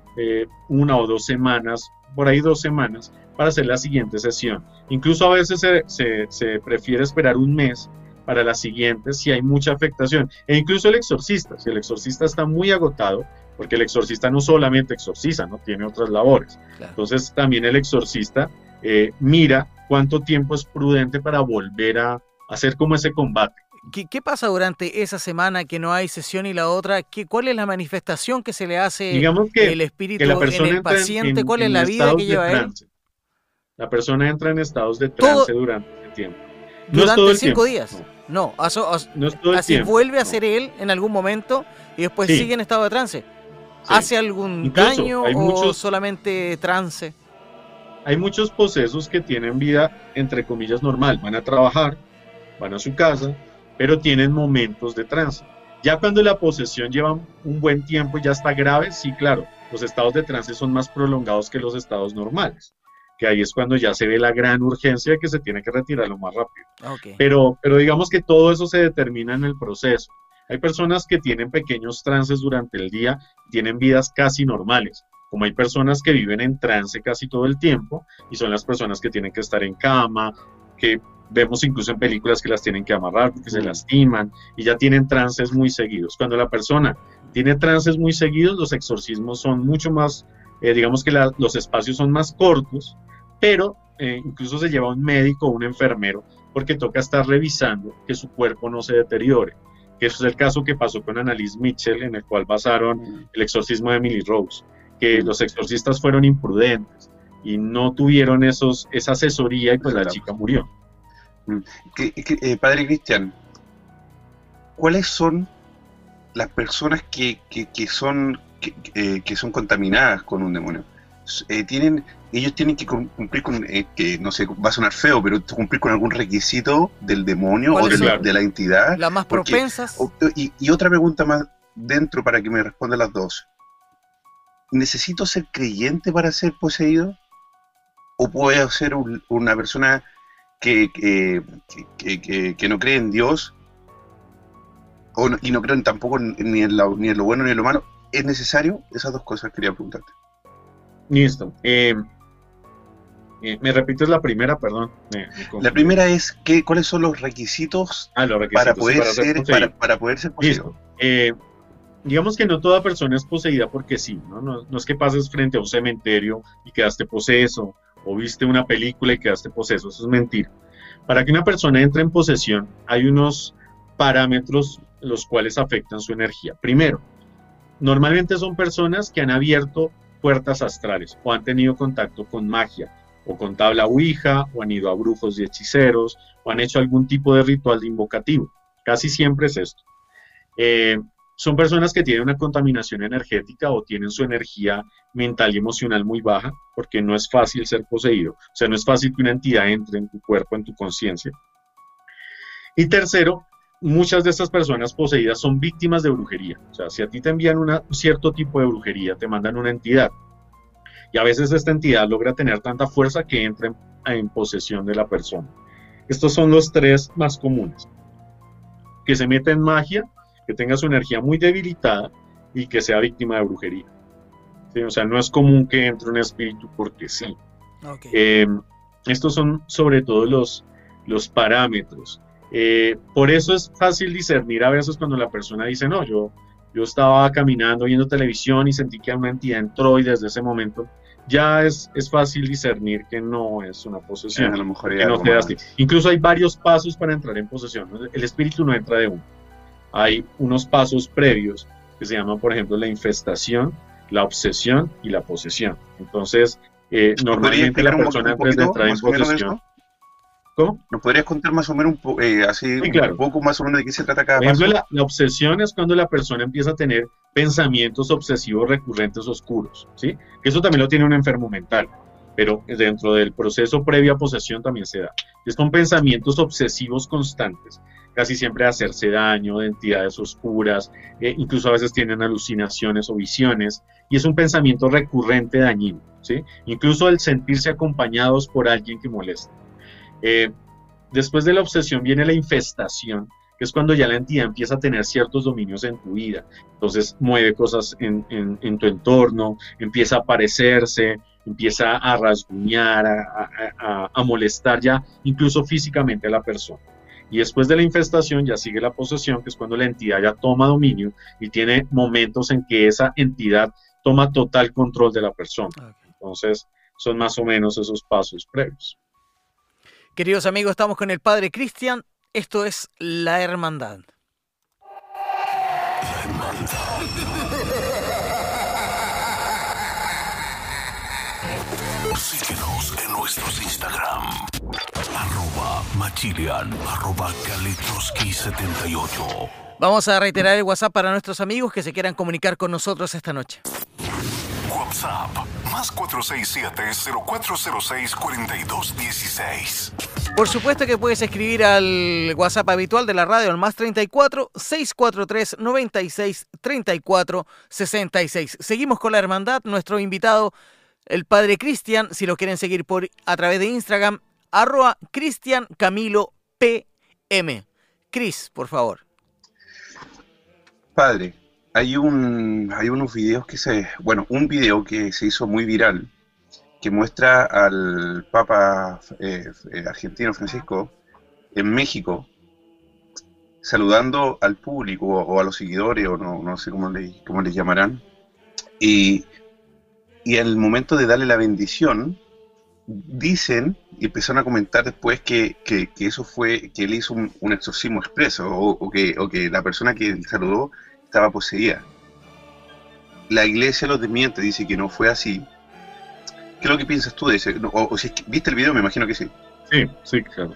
una o dos semanas, por ahí dos semanas, para hacer la siguiente sesión. Incluso a veces se- se prefiere esperar un mes para la siguiente si hay mucha afectación. E incluso el exorcista, si el exorcista está muy agotado, porque el exorcista no solamente exorciza, no tiene otras labores. Claro. Entonces también el exorcista eh, mira cuánto tiempo es prudente para volver a hacer como ese combate. ¿Qué, qué pasa durante esa semana que no hay sesión y la otra? ¿Qué, ¿Cuál es la manifestación que se le hace Digamos que, el espíritu que la en el en- paciente? en- ¿Cuál es la vida que lleva él? La persona entra en estados de Todo- trance durante ese tiempo. No es Durante todo el cinco tiempo, días. No, aso- No así tiempo. vuelve a ser él en algún momento y después Sí. sigue en estado de trance. Sí. ¿Hace algún Incluso daño hay o muchos- solamente trance? Hay muchos posesos que tienen vida, entre comillas, normal. Van a trabajar, van a su casa, pero tienen momentos de trance. Ya cuando la posesión lleva un buen tiempo y ya está grave, sí, claro, los estados de trance son más prolongados que los estados normales. Que ahí es cuando ya se ve la gran urgencia de que se tiene que retirar lo más rápido. Ok. Pero, pero digamos que todo eso se determina en el proceso. Hay personas que tienen pequeños trances durante el día, tienen vidas casi normales, como hay personas que viven en trance casi todo el tiempo y son las personas que tienen que estar en cama, que vemos incluso en películas que las tienen que amarrar porque se Mm. lastiman y ya tienen trances muy seguidos. Cuando la persona tiene trances muy seguidos, los exorcismos son mucho más, eh, digamos que la- los espacios son más cortos, pero eh, incluso se lleva un médico o un enfermero porque toca estar revisando que su cuerpo no se deteriore. Que eso es el caso que pasó con Annalise Mitchell, en el cual basaron el exorcismo de Emily Rose, que los exorcistas fueron imprudentes y no tuvieron esos, esa asesoría y pues la chica murió. Que, eh, padre Cristian, ¿cuáles son las personas que, que- que son que, eh, que son contaminadas con un demonio? Eh, tienen ellos tienen que cum- cumplir con eh, que no sé va a sonar feo pero cumplir con algún requisito del demonio o ¿Cuáles del- son? de la entidad Las más Porque- propensas. O- y, y otra pregunta más dentro para que me respondan las dos. ¿Necesito ser creyente para ser poseído? ¿O puedo ser un- una persona que, que, que- no cree en Dios o no- y no creo en tampoco ni, en la- ni en lo bueno ni en lo malo? ¿Es necesario? Esas dos cosas quería preguntarte. Listo. Eh, eh, ¿Me repites la primera? Perdón. me- me confundí. La primera es que, cuáles son los requisitos Ah, los para poder para ser para, para poder ser poseído. Listo. Eh, digamos que no toda persona es poseída porque sí, ¿no? No, no es que pases frente a un cementerio y quedaste poseso, o viste una película y quedaste poseso, eso es mentira. Para que una persona entre en posesión, hay unos parámetros los cuales afectan su energía. Primero, normalmente son personas que han abierto puertas astrales o han tenido contacto con magia o con tabla ouija o han ido a brujos y hechiceros o han hecho algún tipo de ritual de invocativo. Casi siempre es esto. Eh, son personas que tienen una contaminación energética o tienen su energía mental y emocional muy baja, porque no es fácil ser poseído. O sea, no es fácil que una entidad entre en tu cuerpo, en tu conciencia. Y tercero, muchas de estas personas poseídas son víctimas de brujería. O sea, si a ti te envían un cierto tipo de brujería, te mandan una entidad. Y a veces esta entidad logra tener tanta fuerza que entra en, en posesión de la persona. Estos son los tres más comunes. Que se meta en magia, que tenga su energía muy debilitada y que sea víctima de brujería. ¿Sí? O sea, no es común que entre un espíritu porque sí. Eh, estos son sobre todo los, los parámetros. Eh, por eso es fácil discernir a veces cuando la persona dice, no, yo, yo estaba caminando, viendo televisión y sentí que una entidad entró y desde ese momento ya es, es fácil discernir que no es una posesión. a lo mejor que no te. Incluso hay varios pasos para entrar en posesión. El espíritu no entra de uno. Hay unos pasos previos que se llaman, por ejemplo, la infestación, la obsesión y la posesión. Entonces, eh, ¿Nos podrías normalmente la persona antes de entrar en posesión. ¿Cómo? ¿Nos podrías contar más o menos un, po- eh, así, Sí, claro. un poco más o menos de qué se trata cada Por ejemplo, la, la obsesión es cuando la persona empieza a tener pensamientos obsesivos recurrentes oscuros, ¿sí? Eso también lo tiene un enfermo mental, pero dentro del proceso previo a posesión también se da. Es con pensamientos obsesivos constantes, casi siempre de hacerse daño, de entidades oscuras, eh, incluso a veces tienen alucinaciones o visiones, y es un pensamiento recurrente dañino, ¿sí? Incluso el sentirse acompañados por alguien que molesta. Eh, después de la obsesión viene la infestación, que es cuando ya la entidad empieza a tener ciertos dominios en tu vida. Entonces mueve cosas en, en- en tu entorno, empieza a aparecerse, empieza a rasguñar, a, a- a- a molestar ya incluso físicamente a la persona. Y después de la infestación ya sigue la posesión, que es cuando la entidad ya toma dominio y tiene momentos en que esa entidad toma total control de la persona. Entonces son más o menos esos pasos previos. Queridos amigos, estamos con el Padre Cristian. Esto es La Hermandad. Síguenos en nuestros Instagram. Arroba Machilian, arroba Kaletroski78. Vamos a reiterar el WhatsApp para nuestros amigos que se quieran comunicar con nosotros esta noche. WhatsApp, más 467-0406-4216. Por supuesto que puedes escribir al WhatsApp habitual de la radio al más 34 643 96 34 66. Seguimos con la hermandad. Nuestro invitado, el padre Cristian, si lo quieren seguir por a través de Instagram, arroba Cristian Camilo PM. Cris, por favor. Padre, hay un hay unos videos que se, bueno, un video que se hizo muy viral que muestra al Papa eh, argentino Francisco en México saludando al público o a los seguidores o no, no sé cómo le, cómo les llamarán y y al momento de darle la bendición dicen y empezaron a comentar después que, que, que eso fue, que él hizo un, un exorcismo expreso o, o que, o que la persona que saludó estaba poseída. La iglesia los desmiente, dice que no fue así. ¿Qué que piensas tú de? O, si es viste el video, me imagino que sí. Sí, sí, claro.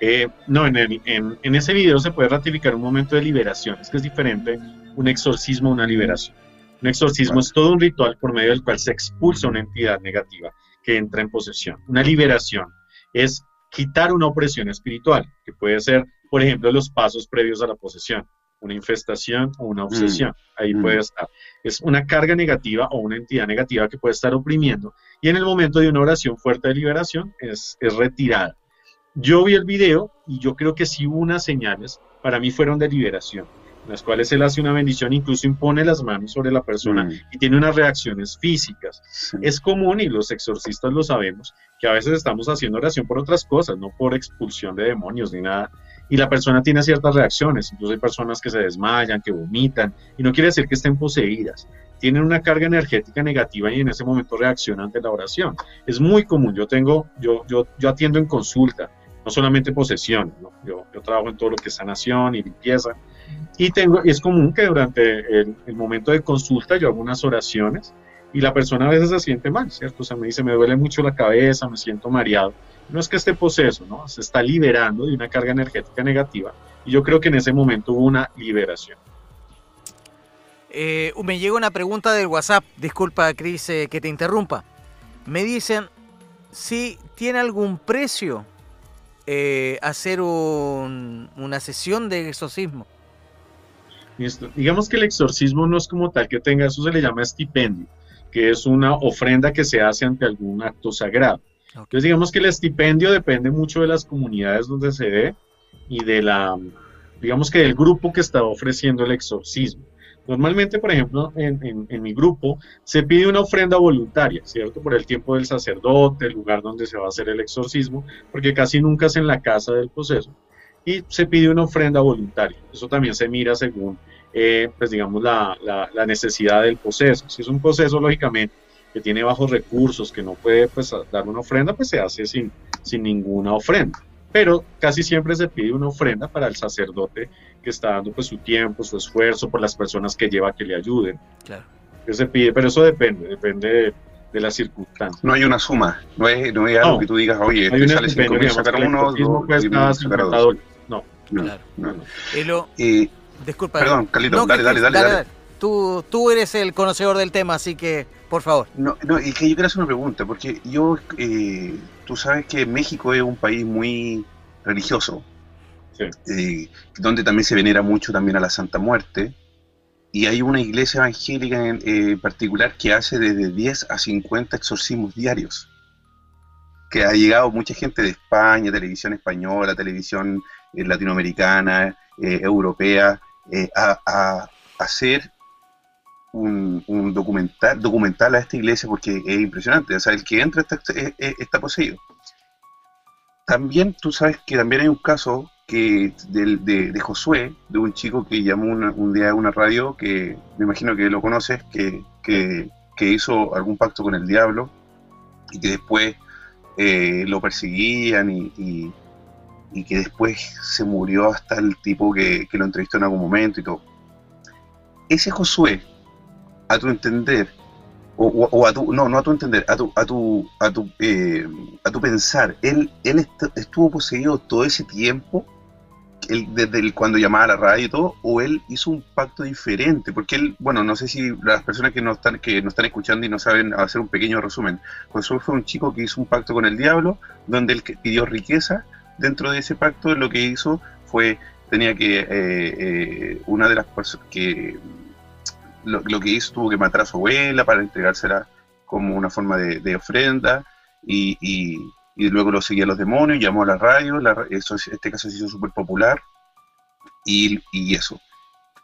Eh, no, en, el- en, en ese video se puede ratificar un momento de liberación. Es que es diferente un exorcismo a una liberación. Un exorcismo es todo un ritual por medio del cual se expulsa una entidad negativa que entra en posesión. Una liberación es quitar una opresión espiritual, que puede ser, por ejemplo, los pasos previos a la posesión, una infestación o una obsesión. Ahí Mm. puede estar. Es una carga negativa o una entidad negativa que puede estar oprimiendo y en el momento de una oración fuerte de liberación es, es retirada. Yo vi el video y yo creo que sí hubo unas señales, para mí fueron de liberación, las cuales él hace una bendición, incluso impone las manos sobre la persona Mm, y tiene unas reacciones físicas. sí. Es común, y los exorcistas lo sabemos, que a veces estamos haciendo oración por otras cosas, no por expulsión de demonios ni nada, y la persona tiene ciertas reacciones, incluso hay personas que se desmayan, que vomitan, y no quiere decir que estén poseídas, tienen una carga energética negativa y en ese momento reaccionan ante la oración. Es muy común, yo tengo, yo, yo, yo atiendo en consulta, no solamente posesión, ¿no? yo, yo trabajo en todo lo que es sanación y limpieza, y tengo, es común que durante el, momento de consulta yo hago unas oraciones y la persona a veces se siente mal, ¿cierto? O sea, me dice, me duele mucho la cabeza, me siento mareado. No es que esté poseso, ¿no? Se está liberando de una carga energética negativa y yo creo que en ese momento hubo una liberación. Eh, me llega una pregunta del WhatsApp, disculpa Cris eh, que te interrumpa. Me dicen si tiene algún precio eh, hacer un- una sesión de exorcismo. Listo. Digamos que el exorcismo no es como tal que tenga, eso se le llama estipendio, que es una ofrenda que se hace ante algún acto sagrado. Entonces digamos que el estipendio depende mucho de las comunidades donde se dé y de la, digamos que del grupo que está ofreciendo el exorcismo. Normalmente, por ejemplo, en, en- en mi grupo se pide una ofrenda voluntaria, ¿cierto? Por el tiempo del sacerdote, el lugar donde se va a hacer el exorcismo, porque casi nunca es en la casa del proceso. Y se pide una ofrenda voluntaria. Eso también se mira según, eh, pues digamos, la, la- la necesidad del proceso. Si es un proceso, lógicamente, que tiene bajos recursos, que no puede pues, dar una ofrenda, pues se hace sin, sin ninguna ofrenda. Pero casi siempre se pide una ofrenda para el sacerdote que está dando pues, su tiempo, su esfuerzo, por las personas que lleva que le ayuden. Claro. Que se pide, pero eso depende, depende de, de las circunstancias. No hay una suma, no es, no es algo No. que tú digas, oye, Hay este sale 5 estipendio, mil, sacar uno, dos, cuesta diez mil, sacar 50 dos. dólares. No, Claro. no. Elo, Eh, disculpa. Perdón, Carlito, No, dale, dale, dale, dale. Tú, tú eres el conocedor del tema, así que, por favor. No, no, es que yo quiero hacer una pregunta, porque yo, eh, tú sabes que México es un país muy religioso, Sí. eh, donde también se venera mucho también a la Santa Muerte, y hay una iglesia evangélica en eh, particular que hace desde 10 a 50 exorcismos diarios, que ha llegado mucha gente de España, televisión española, televisión latinoamericana, eh, europea, eh, a, a hacer un, un documental, a esta iglesia porque es impresionante. O sea, el que entra está, es- es- está poseído. También tú sabes que también hay un caso que de, de Josué, de un chico que llamó un día a una radio, que me imagino que lo conoces, que, que- que hizo algún pacto con el diablo y que después eh, lo perseguían y- y que después se murió hasta el tipo que, que lo entrevistó en algún momento y todo. Ese Josué, a tu entender, o, o- o a tu, no, no a tu entender, a tu, a tu, a tu, eh, a tu pensar, él, él est- estuvo poseído todo ese tiempo, él, desde el, cuando llamaba a la radio y todo, o él hizo un pacto diferente, porque él, bueno, no sé si las personas que nos están, que nos están escuchando y no saben hacer un pequeño resumen, Josué fue un chico que hizo un pacto con el diablo, donde él pidió riqueza, dentro de ese pacto lo que hizo fue, tenía que, eh, eh, una de las personas que lo, lo que hizo tuvo que matar a su abuela para entregársela como una forma de, de ofrenda y, y- y luego lo seguía los demonios, llamó a la radio, la eso, este caso se hizo súper popular y, y eso.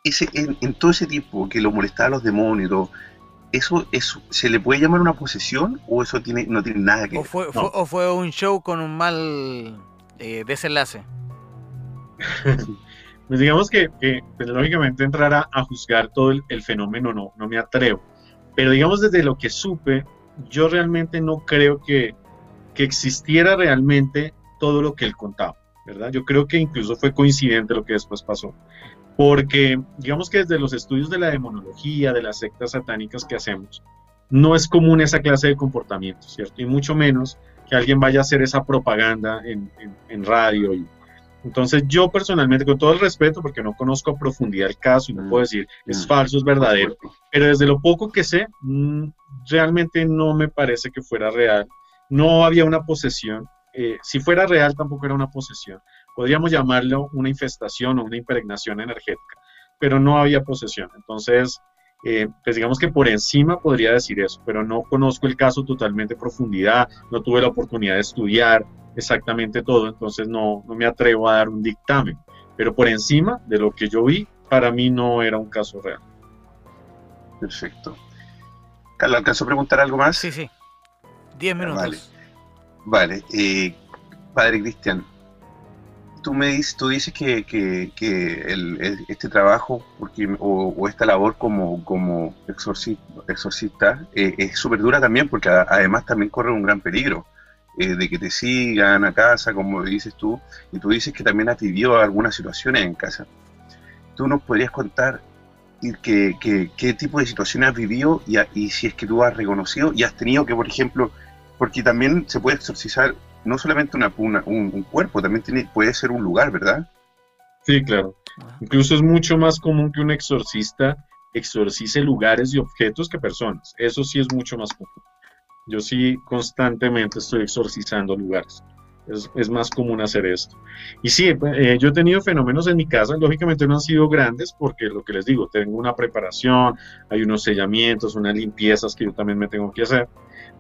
Ese, en, en todo ese tiempo que lo molestaba a los demonios y todo, ¿eso, eso se le puede llamar una posesión o eso tiene, no tiene nada que O ver? fue, No. fue- o fue un show con un mal eh, desenlace. Pues digamos que, que, pues, lógicamente entrar a, juzgar todo el, el fenómeno no, no me atrevo. Pero digamos desde lo que supe, yo realmente no creo que, que existiera realmente todo lo que él contaba, ¿verdad? Yo creo que incluso fue coincidente lo que después pasó, porque digamos que desde los estudios de la demonología, de las sectas satánicas que hacemos, no es común esa clase de comportamiento, ¿cierto? Y mucho menos que alguien vaya a hacer esa propaganda en, en, radio. Y, entonces yo personalmente, con todo el respeto, porque no conozco a profundidad el caso y no puedo decir es falso, es verdadero, pero desde lo poco que sé, mm, realmente no me parece que fuera real. No había una posesión. Eh, si fuera real, tampoco era una posesión. Podríamos llamarlo una infestación o una impregnación energética, pero no había posesión. Entonces, eh, pues digamos que por encima podría decir eso, pero no conozco el caso totalmente en profundidad, no tuve la oportunidad de estudiar exactamente todo, entonces no, no me atrevo a dar un dictamen, pero por encima de lo que yo vi, para mí no era un caso real. Perfecto. Carlos, ¿alcanzó a preguntar algo más? Sí, sí. Diez minutos. Vale. Vale. Eh, padre Cristian, tú me dices, tú dices que, este trabajo porque, o, esta labor como, como exorcista, eh, es súper dura también porque además también corre un gran peligro eh, de que te sigan a casa, como dices tú, y tú dices que también has vivido algunas situaciones en casa. ¿Tú nos podrías contar qué tipo de situaciones has vivido y, y si es que tú has reconocido y has tenido que, por ejemplo, porque también se puede exorcizar no solamente una, un, cuerpo, también tiene, puede ser un lugar, ¿verdad? Sí, claro. Incluso es mucho más común que un exorcista exorcice lugares y objetos que personas. Eso sí es mucho más común. Yo sí constantemente estoy exorcizando lugares. Es, más común hacer esto. Y sí, eh, yo he tenido fenómenos en mi casa, lógicamente no han sido grandes porque lo que les digo, tengo una preparación, hay unos sellamientos, unas limpiezas que yo también me tengo que hacer,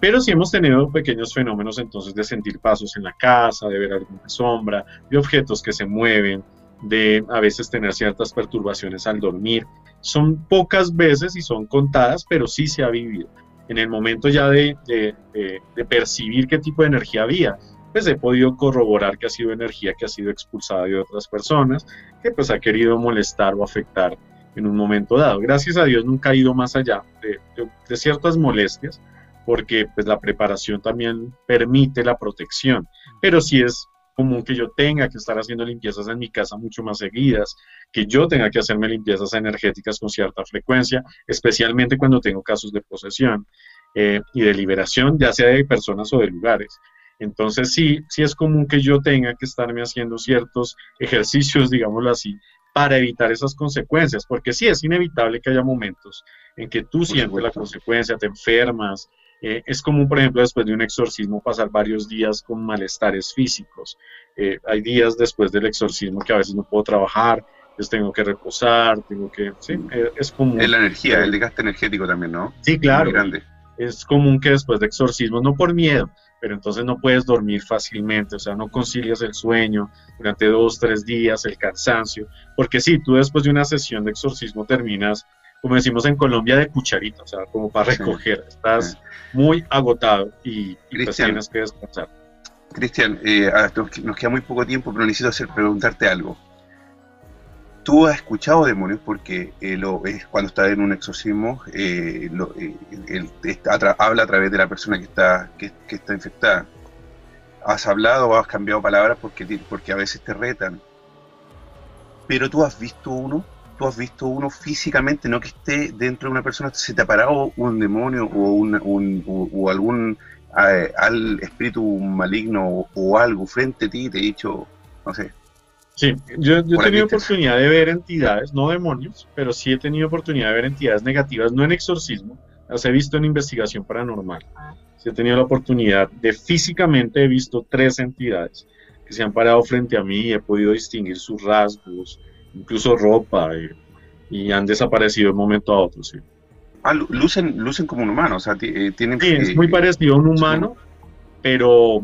pero sí hemos tenido pequeños fenómenos entonces de sentir pasos en la casa, de ver alguna sombra, de objetos que se mueven, de a veces tener ciertas perturbaciones al dormir. Son pocas veces y son contadas, pero sí se ha vivido. En el momento ya de, de, percibir qué tipo de energía había, pues he podido corroborar que ha sido energía que ha sido expulsada de otras personas, que pues ha querido molestar o afectar en un momento dado. Gracias a Dios nunca ha ido más allá de, ciertas molestias, porque pues la preparación también permite la protección, pero sí es común que yo tenga que estar haciendo limpiezas en mi casa mucho más seguidas, que yo tenga que hacerme limpiezas energéticas con cierta frecuencia, especialmente cuando tengo casos de posesión eh, y de liberación, ya sea de personas o de lugares. Entonces sí, sí es común que yo tenga que estarme haciendo ciertos ejercicios, digámoslo así, para evitar esas consecuencias, porque sí es inevitable que haya momentos en que tú sientes la consecuencia, te enfermas, eh, es común, por ejemplo, después de un exorcismo pasar varios días con malestares físicos. Eh, hay días después del exorcismo que a veces no puedo trabajar, pues tengo que reposar, tengo que... Sí, eh, es común. Es la energía, el desgaste energético también, ¿no? Sí, claro. Es común que después de exorcismo, no por miedo, pero entonces no puedes dormir fácilmente, o sea, no concilias el sueño durante dos, tres días, el cansancio, porque sí, tú después de una sesión de exorcismo terminas como decimos en Colombia, de cucharita, o sea, como para recoger. Estás muy agotado y, pues tienes que descansar. Cristian, eh, nos queda muy poco tiempo, pero necesito hacer, preguntarte algo. ¿Tú has escuchado demonios? Porque eh, lo, es cuando está en un exorcismo, eh, él habla a través de la persona que está, que, está infectada. ¿Has hablado o has cambiado palabras porque, porque a veces te retan? Pero tú has visto uno tú has visto uno físicamente, no que esté dentro de una persona, se te ha parado un demonio o, un, o, algún eh, al espíritu maligno o, algo frente a ti te he dicho, no sé. Sí, yo, he tenido oportunidad de ver entidades, no demonios, pero sí he tenido oportunidad de ver entidades negativas, no en exorcismo, las he visto en investigación paranormal. Sí he tenido la oportunidad de físicamente he visto tres entidades que se han parado frente a mí y he podido distinguir sus rasgos, incluso ropa, y, han desaparecido de un momento a otro, sí. Ah, lucen, lucen como un humano, o sea, eh, tienen... Sí, es muy parecido a un humano, pero,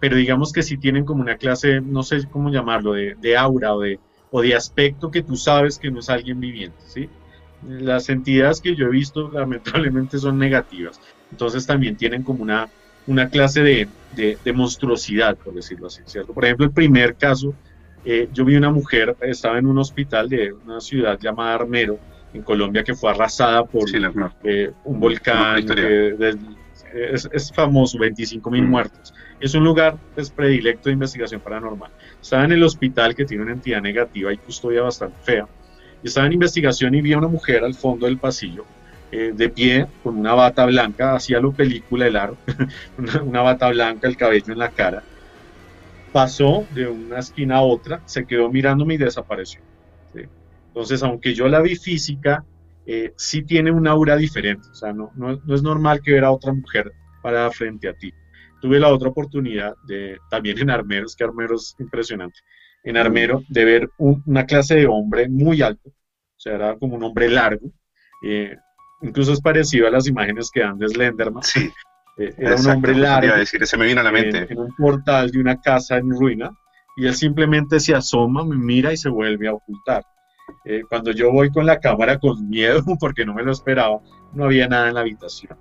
pero digamos que sí tienen como una clase, no sé cómo llamarlo, de, aura o de, o de aspecto que tú sabes que no es alguien viviente, ¿sí? Las entidades que yo he visto lamentablemente son negativas, entonces también tienen como una, una clase de, de, de monstruosidad, por decirlo así, ¿cierto? Por ejemplo, el primer caso eh, yo vi una mujer, estaba en un hospital de una ciudad llamada Armero, en Colombia, que fue arrasada por eh, un volcán. es, es famoso, 25 mil Mm. muertos. Es un lugar pues, predilecto de investigación paranormal. Estaba en el hospital que tiene una entidad negativa y custodia bastante fea. Estaba en investigación y vi a una mujer al fondo del pasillo, eh, de pie, con una bata blanca, hacía lo película el aro, una, una bata blanca, el cabello en la cara. Pasó de una esquina a otra, se quedó mirándome y desapareció. ¿sí? Entonces, aunque yo la vi física, eh, sí tiene un aura diferente. O sea, no, no, no es normal que ver a otra mujer parada frente a ti. Tuve la otra oportunidad de, también en Armero, es que Armero es impresionante, en Armero, de ver un- una clase de hombre muy alto, o sea, era como un hombre largo, eh, incluso es parecido a las imágenes que dan de Slenderman. Sí, Eh, era un hombre largo decir, se me vino a la en, mente. en un portal de una casa en ruina y él simplemente se asoma, me mira y se vuelve a ocultar. Eh, cuando yo voy con la cámara con miedo porque no me lo esperaba, no había nada en la habitación.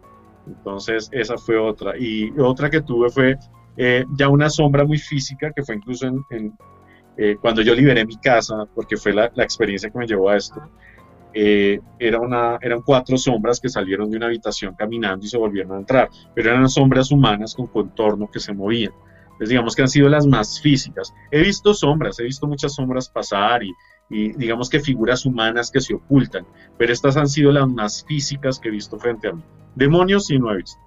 Entonces esa fue otra. Y otra que tuve fue eh, ya una sombra muy física que fue incluso en, en, eh, cuando yo liberé mi casa, porque fue la, la experiencia que me llevó a esto. Eh, era una, eran cuatro sombras que salieron de una habitación caminando y se volvieron a entrar, pero eran sombras humanas con contorno que se movían. Entonces digamos que han sido las más físicas. He visto sombras, he visto muchas sombras pasar y, y digamos que figuras humanas que se ocultan, pero estas han sido las más físicas que he visto frente a mí. Demonios sí no he visto.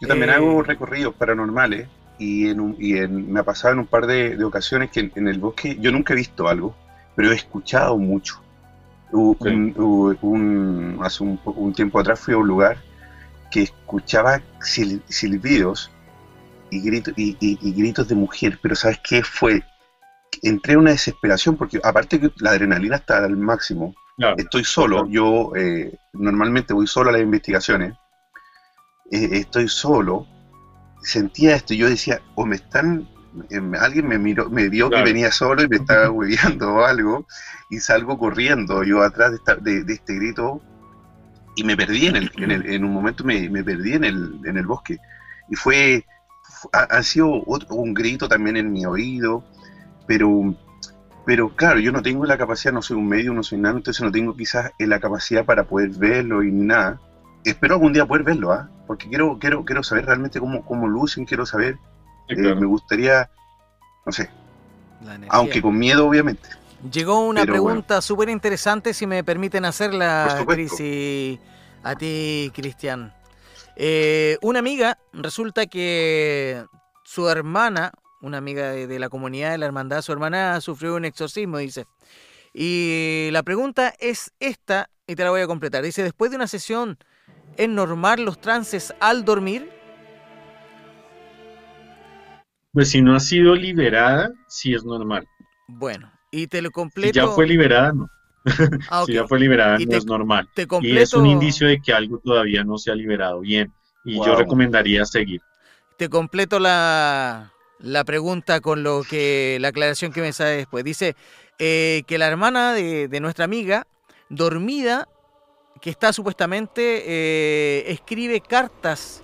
Yo también Eh, hago recorridos paranormales y, en un- y en- me ha pasado en un par de, de ocasiones que en, en el bosque yo nunca he visto algo, pero he escuchado mucho. Sí. un- hace un, po- un tiempo atrás fui a un lugar que escuchaba sil- silbidos y, grito- y, y- y gritos de mujer, pero ¿sabes qué fue? Entré en una desesperación porque aparte que la adrenalina está al máximo, Claro. estoy solo, yo eh, normalmente voy solo a las investigaciones, eh, estoy solo, sentía esto y yo decía, o me están, alguien me miró, me vio Claro. que venía solo y me estaba hueveando o algo, y salgo corriendo yo atrás de, esta- de- de este grito y me perdí en, el, en, el- en un momento me, me perdí en el, en el bosque y fue, fu- ha, ha sido otro- un grito también en mi oído, pero pero claro, yo no tengo la capacidad, no soy un medio, no soy nada, entonces no tengo quizás eh, la capacidad para poder verlo y nada. Espero algún día poder verlo, ¿ah? Porque quiero, quiero, quiero saber realmente cómo, cómo lucen, quiero saber, Sí, eh, me gustaría, no sé, aunque con miedo obviamente. Llegó una Pero pregunta súper interesante, si me permiten hacerla. Cris, y a ti, Cristian. Eh, una amiga, resulta que su hermana, una amiga de, de la comunidad de la hermandad, su hermana sufrió un exorcismo, dice. Y la pregunta es esta, y te la voy a completar. Dice, después de una sesión, ¿es normal los trances al dormir? Pues si no ha sido liberada, sí es normal. Bueno, y te lo Si completo. ya fue liberada, no. Ah, Si ya fue liberada, Y no te- es normal. Te Y completo, es un indicio de que algo todavía no se ha liberado bien. Y yo recomendaría seguir. te completo la, la pregunta con lo que la aclaración que me sale después. Dice eh, que la hermana de, de nuestra amiga, dormida, que está supuestamente, eh, escribe cartas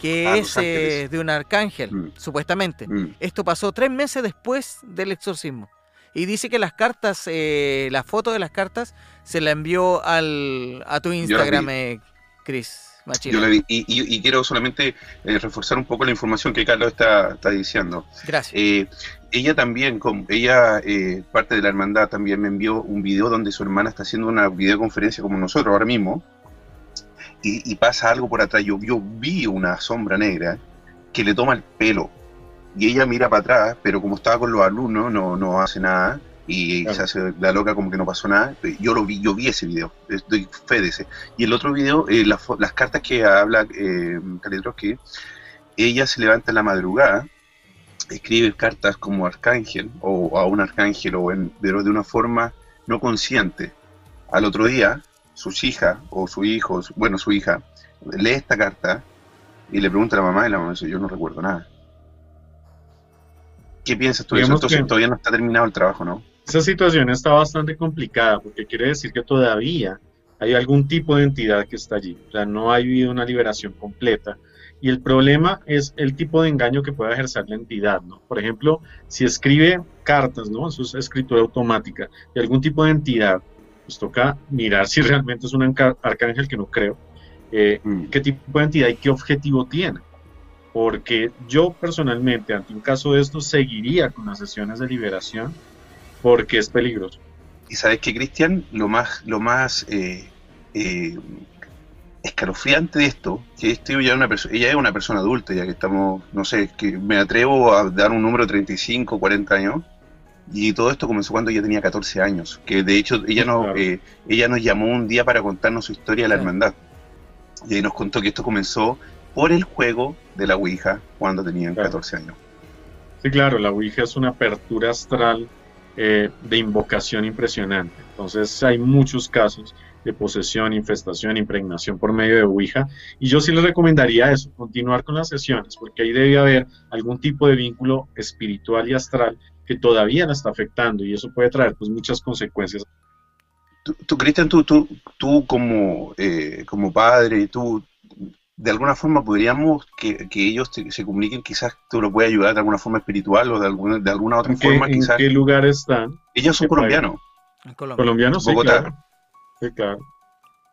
que es eh, de un arcángel, Mm. supuestamente. Mm. Esto pasó tres meses después del exorcismo. Y dice que las cartas, eh, la foto de las cartas, se la envió al, a tu Instagram, eh, Chris Machina. Yo la vi, y, y- y quiero solamente eh, reforzar un poco la información que Carlos está, está diciendo. Gracias. Eh, ella también, con, ella, eh, parte de la hermandad, también me envió un video donde su hermana está haciendo una videoconferencia como nosotros ahora mismo, y, y pasa algo por atrás. Yo, yo vi una sombra negra que le toma el pelo, y ella mira para atrás, pero como estaba con los alumnos, no, no hace nada, y Claro. se hace la loca como que no pasó nada. Yo lo vi, yo vi ese video, doy fe de ese. Y el otro video, eh, las cartas que habla eh, ella se levanta en la madrugada, escribe cartas como arcángel o a un arcángel o en, pero de una forma no consciente. Al otro día, sus hijas o su hijo, su- bueno, su hija, lee esta carta y le pregunta a la mamá y la mamá dice, yo no recuerdo nada. ¿Qué piensas tú de eso? Entonces que- todavía no está terminado el trabajo, ¿no? Esa situación está bastante complicada porque quiere decir que todavía hay algún tipo de entidad que está allí. O sea, no ha habido una liberación completa. Y el problema es el tipo de engaño que puede ejercer la entidad, ¿no? Por ejemplo, si escribe cartas, ¿no? Eso es escritura automática de algún tipo de entidad, pues toca mirar si realmente es un arcángel que no creo. eh, Mm. qué tipo de entidad y qué objetivo tiene. Porque yo personalmente, ante un caso de esto, seguiría con las sesiones de liberación porque es peligroso. Y sabes que, Cristian, lo más, lo más eh, eh, escalofriante de esto, que esto ya una ella es una persona adulta, ya que estamos, no sé, que me atrevo a dar un número de 35, 40 años, y todo esto comenzó cuando ella tenía 14 años, que de hecho ella nos, Claro. eh, ella nos llamó un día para contarnos su historia de la hermandad, y ahí nos contó que esto comenzó por el juego de la Ouija cuando tenían Claro. 14 años. Sí, claro, la Ouija es una apertura astral eh, de invocación impresionante. Entonces hay muchos casos de posesión, infestación, impregnación por medio de Ouija. Y yo sí les recomendaría eso, continuar con las sesiones, porque ahí debe haber algún tipo de vínculo espiritual y astral que todavía la está afectando y eso puede traer pues muchas consecuencias. Tú, tú, Cristian, tú, tú, tú como, eh, como padre, tú, de alguna forma podríamos que, que ellos te- se comuniquen, quizás tú lo puedes ayudar de alguna forma espiritual o de alguna, de alguna otra ¿En qué, forma, en quizás. qué lugar están? Ellos son colombianos. Colombia. ¿Colombianos? Sí, Bogotá. claro. Sí, claro.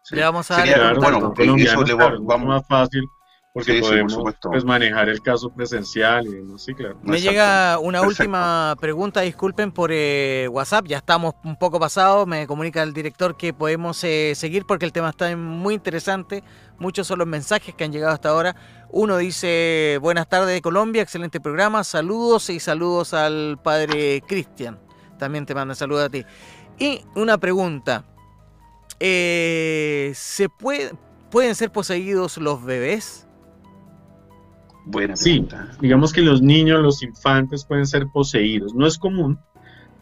sí. Le vamos a dar Sería- el bueno, eso le claro, vamos- más fácil porque Sí, sí, por podemos pues, manejar el caso presencial y demás, sí, claro. Me Exacto. llega una Perfecto. última pregunta, disculpen por eh, WhatsApp, ya estamos un poco pasados, me comunica el director que podemos eh, seguir porque el tema está muy interesante, muchos son los mensajes que han llegado hasta ahora. Uno dice, buenas tardes de Colombia, excelente programa, saludos y saludos al padre Cristian, también te manda saludos a ti. Y una pregunta, eh, ¿se puede, ¿pueden ser poseídos los bebés? Buena Sí, pregunta. digamos que los niños, los infantes pueden ser poseídos. No es común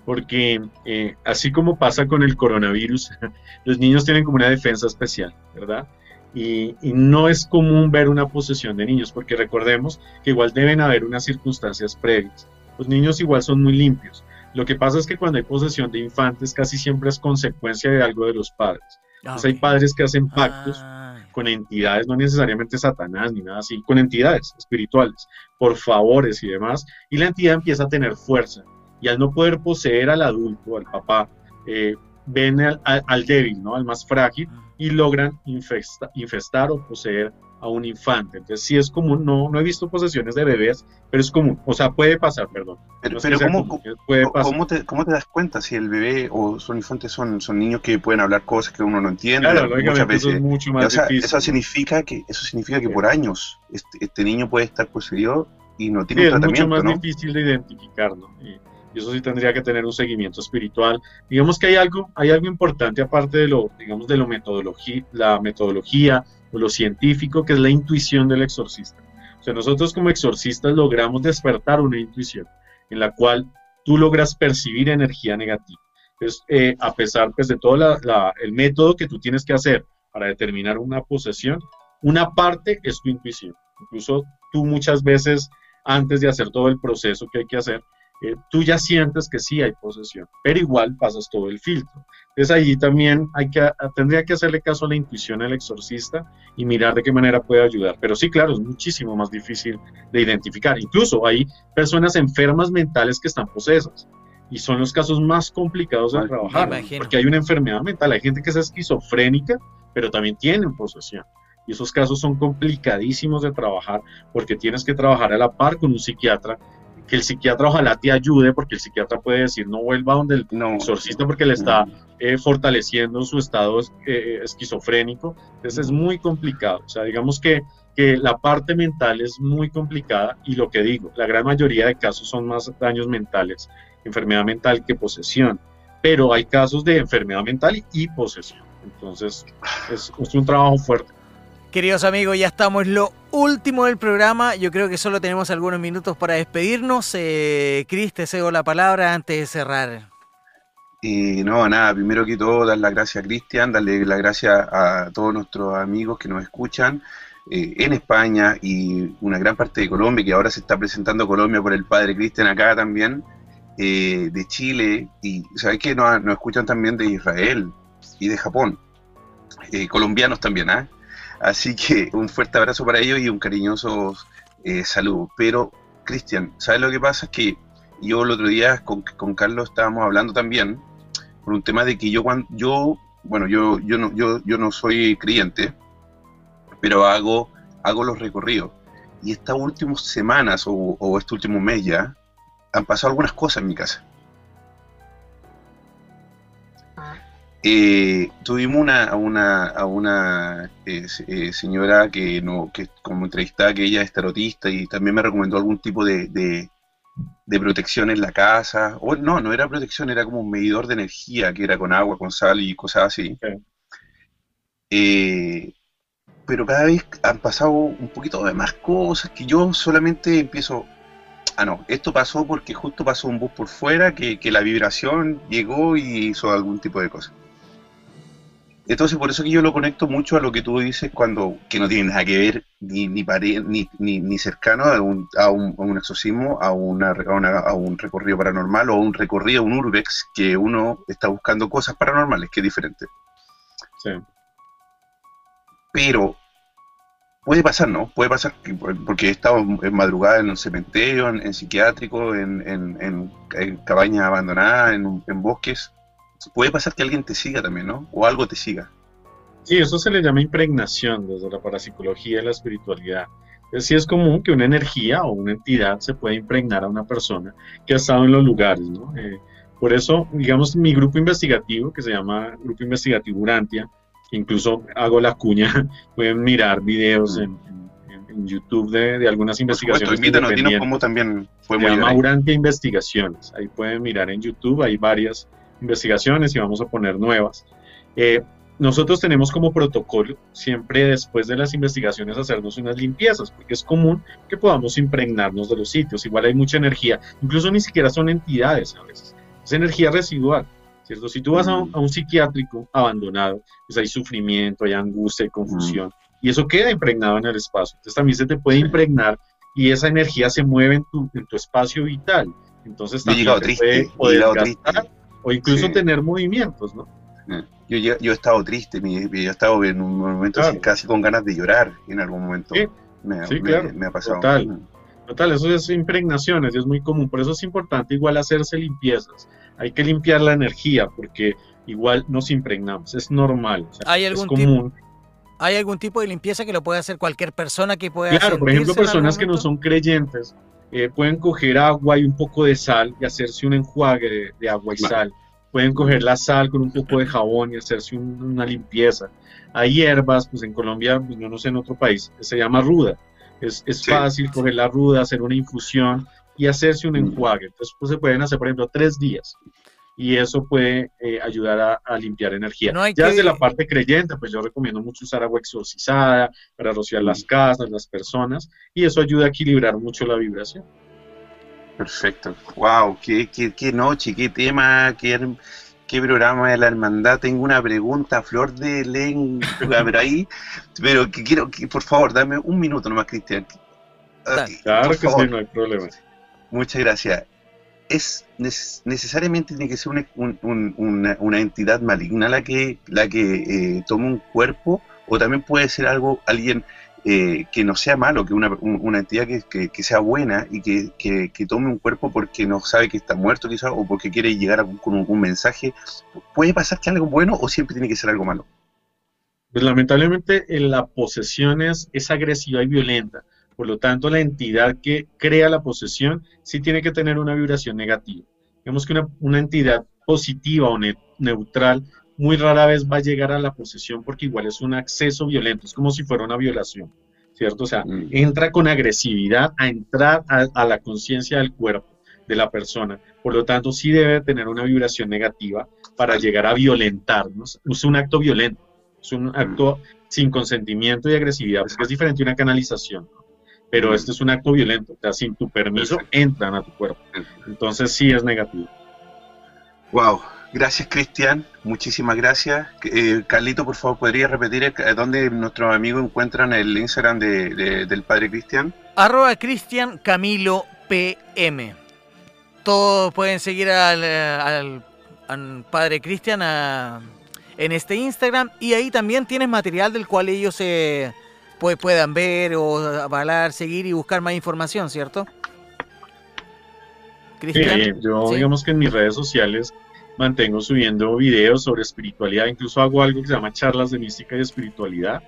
porque eh, así como pasa con el coronavirus, los niños tienen como una defensa especial, ¿verdad? Y, y no es común ver una posesión de niños porque recordemos que igual deben haber unas circunstancias previas. Los niños igual son muy limpios. Lo que pasa es que cuando hay posesión de infantes casi siempre es consecuencia de algo de los padres. Ah, Pues hay padres que hacen pactos Ah, con entidades, no necesariamente Satanás ni nada así, con entidades espirituales, por favores y demás, y la entidad empieza a tener fuerza. Y al no poder poseer al adulto, al papá, eh, ven al, al- al débil, ¿no? al más frágil, y logran infesta- infestar o poseer a un infante. Entonces sí es común, no, no he visto posesiones de bebés, pero es común, o sea, puede pasar, perdón. Pero, No pero ¿cómo, común, puede pasar. cómo te, cómo te das cuenta si el bebé o son infantes son, son niños que pueden hablar cosas que uno no entiende? Claro, muchas lógicamente eso veces. es mucho O más sea, difícil. eso significa que eso significa que Sí. por años este, este niño puede estar poseído y no Sí, tiene un es mucho tratamiento, más difícil de identificar, ¿no? Y, y eso sí tendría que tener un seguimiento espiritual. Digamos que hay algo, hay algo importante aparte de lo, digamos, de lo metodología, la metodología o lo científico, que es la intuición del exorcista. O sea, nosotros como exorcistas logramos despertar una intuición en la cual tú logras percibir energía negativa. Entonces, eh, a pesar pues, de todo el método que tú tienes que hacer para determinar una posesión, una parte es tu intuición. Incluso tú muchas veces antes de hacer todo el proceso que hay que hacer, eh, tú ya sientes que sí hay posesión, pero igual pasas todo el filtro. Entonces allí también hay que, a- tendría que hacerle caso a la intuición al exorcista y mirar de qué manera puede ayudar. Pero sí, claro, es muchísimo más difícil de identificar. Incluso hay personas enfermas mentales que están posesas y son los casos más complicados de trabajar, porque hay una enfermedad mental, hay gente que es esquizofrénica, pero también tienen posesión. Y esos casos son complicadísimos de trabajar porque tienes que trabajar a la par con un psiquiatra, que el psiquiatra ojalá te ayude porque el psiquiatra puede decir no vuelva donde el No. exorcista porque le está eh, fortaleciendo su estado eh, esquizofrénico. Entonces es muy complicado. O sea, digamos que, que la parte mental es muy complicada y lo que digo, la gran mayoría de casos son más daños mentales, enfermedad mental que posesión. Pero hay casos de enfermedad mental y posesión. Entonces es, es un trabajo fuerte. Queridos amigos, ya estamos lo último del programa. Yo creo que solo tenemos algunos minutos para despedirnos. Eh, Cris, te cedo la palabra antes de cerrar. Y no, nada, primero que todo, dar las gracias a Cristian, darle las gracias a todos nuestros amigos que nos escuchan eh, en España y una gran parte de Colombia, que ahora se está presentando Colombia por el padre Cristian acá también, eh, de Chile, y sabes que nos, nos escuchan también de Israel y de Japón, eh, colombianos también, ¿ah? Así que un fuerte abrazo para ellos y un cariñoso eh, saludo. Pero, Cristian, ¿sabes lo que pasa? Es que yo el otro día con, con Carlos estábamos hablando también por un tema de que yo cuando yo bueno yo yo no yo yo no soy creyente pero hago, hago los recorridos. Y estas últimas semanas o, o este último mes ya, han pasado algunas cosas en mi casa. Eh, tuvimos una, a una, a una eh, eh, señora que, no, que como entrevistada, que ella es tarotista y también me recomendó algún tipo de, de, de protección en la casa. O, no, no era protección, era como un medidor de energía que era con agua, con sal y cosas así. Ok. Eh, pero cada vez han pasado un poquito de más cosas que yo solamente empiezo. Ah, no, esto pasó porque justo pasó un bus por fuera, que, que la vibración llegó y hizo algún tipo de cosa. Entonces, por eso que yo lo conecto mucho a lo que tú dices cuando, que no tiene nada que ver ni, ni, pare- ni, ni, ni cercano a un, a, un, a un exorcismo, a, una, a, una- a un recorrido paranormal o a un recorrido, un urbex, que uno está buscando cosas paranormales, que es diferente. Sí. Pero puede pasar, ¿no? Puede pasar, que- porque he estado en madrugada en un cementerio, en, en psiquiátrico, en, en, en- cabañas abandonadas, en, en bosques. Puede pasar que alguien te siga también, ¿no? O algo te siga. Sí, eso se le llama impregnación desde la parapsicología y la espiritualidad. Es sí es común que una energía o una entidad se pueda impregnar a una persona que ha estado en los lugares, ¿no? Eh, por eso, digamos, mi grupo investigativo, que se llama Grupo Investigativo Urantia, incluso hago la cuña, pueden mirar videos en, en- en YouTube de, de algunas Por supuesto, investigaciones cómo también Se podemos llama. Urantia Investigaciones. Ahí pueden mirar en YouTube, hay varias investigaciones y vamos a poner nuevas. Eh, nosotros tenemos como protocolo siempre después de las investigaciones hacernos unas limpiezas, porque es común que podamos impregnarnos de los sitios. Igual hay mucha energía, incluso ni siquiera son entidades a veces, es energía residual. ¿Cierto? Si tú vas a un, a un psiquiátrico abandonado, pues hay sufrimiento, hay angustia, hay confusión, y eso queda impregnado en el espacio. Entonces también se te puede impregnar y esa energía se mueve en tu, en tu espacio vital. Entonces también llegado te triste, puede, desgastar triste. O incluso Sí. tener movimientos, ¿no? Yo, yo, yo he estado triste, mi- yo he estado en un momento así, Claro. casi con ganas de llorar en algún momento. Sí, me, sí, me- claro, me ha pasado. total. Total, eso es impregnaciones y es muy común. Por eso es importante igual hacerse limpiezas. Hay que limpiar la energía porque igual nos impregnamos. Es normal. o sea, ¿Hay es algún común. ¿Hay algún tipo de limpieza que lo puede hacer cualquier persona que pueda Claro, por ejemplo, personas que no son creyentes eh, pueden coger agua y un poco de sal y hacerse un enjuague de, de agua y sal. Pueden coger la sal con un poco de jabón y hacerse un- una limpieza. Hay hierbas, pues en Colombia, pues yo no sé en otro país, se llama ruda. Es, es Sí. fácil coger la ruda, hacer una infusión y hacerse un Mm. enjuague. Entonces, pues se pueden hacer, por ejemplo, tres días. Y eso puede eh, ayudar a, a limpiar energía. No hay ya que- desde la parte creyente, pues yo recomiendo mucho usar agua exorcizada para rociar las casas, las personas, y eso ayuda a equilibrar mucho la vibración. Perfecto. Wow, qué, qué, qué noche, qué tema, qué, qué programa de la hermandad. Tengo una pregunta, Flor de lengua, pero ahí, pero que quiero que por favor, dame un minuto nomás, Cristian. Claro por que favor. sí, no hay problema. Muchas gracias. ¿Es neces- necesariamente tiene que ser una, un- un- una, entidad maligna la que, la que eh, tome un cuerpo? ¿O también puede ser algo, alguien eh, que no sea malo, que una, un- una entidad que, que- sea buena y que, que- tome un cuerpo porque no sabe que está muerto quizás o porque quiere llegar a- con algún mensaje? ¿Puede pasar que algo bueno o siempre tiene que ser algo malo? Pues lamentablemente eh, la posesión es, es agresiva y violenta. Por lo tanto, la entidad que crea la posesión sí tiene que tener una vibración negativa. Digamos que una, una entidad positiva o ne- neutral muy rara vez va a llegar a la posesión porque igual es un acceso violento, es como si fuera una violación, ¿cierto? O sea, Mm. entra con agresividad a entrar a, a la conciencia del cuerpo de la persona. Por lo tanto, sí debe tener una vibración negativa para llegar a violentarnos. Es un acto violento, es un acto sin consentimiento y agresividad, porque es diferente a una canalización. Pero este es un acto violento, o sea, sin tu permiso entran a tu cuerpo. Entonces sí es negativo. Wow, gracias Cristian, muchísimas gracias. Eh, Carlito, por favor, ¿podría repetir eh, dónde nuestros amigos encuentran el Instagram de- de- del Padre Cristian? Arroba Cristian Camilo PM. Todos pueden seguir al, al- al padre Cristian en este Instagram y ahí también tienes material del cual ellos eh, pues, puedan ver o avalar, seguir y buscar más información, ¿cierto? Sí, Cristian. yo Sí. digamos que en mis redes sociales mantengo subiendo videos sobre espiritualidad, incluso hago algo que se llama charlas de mística y espiritualidad,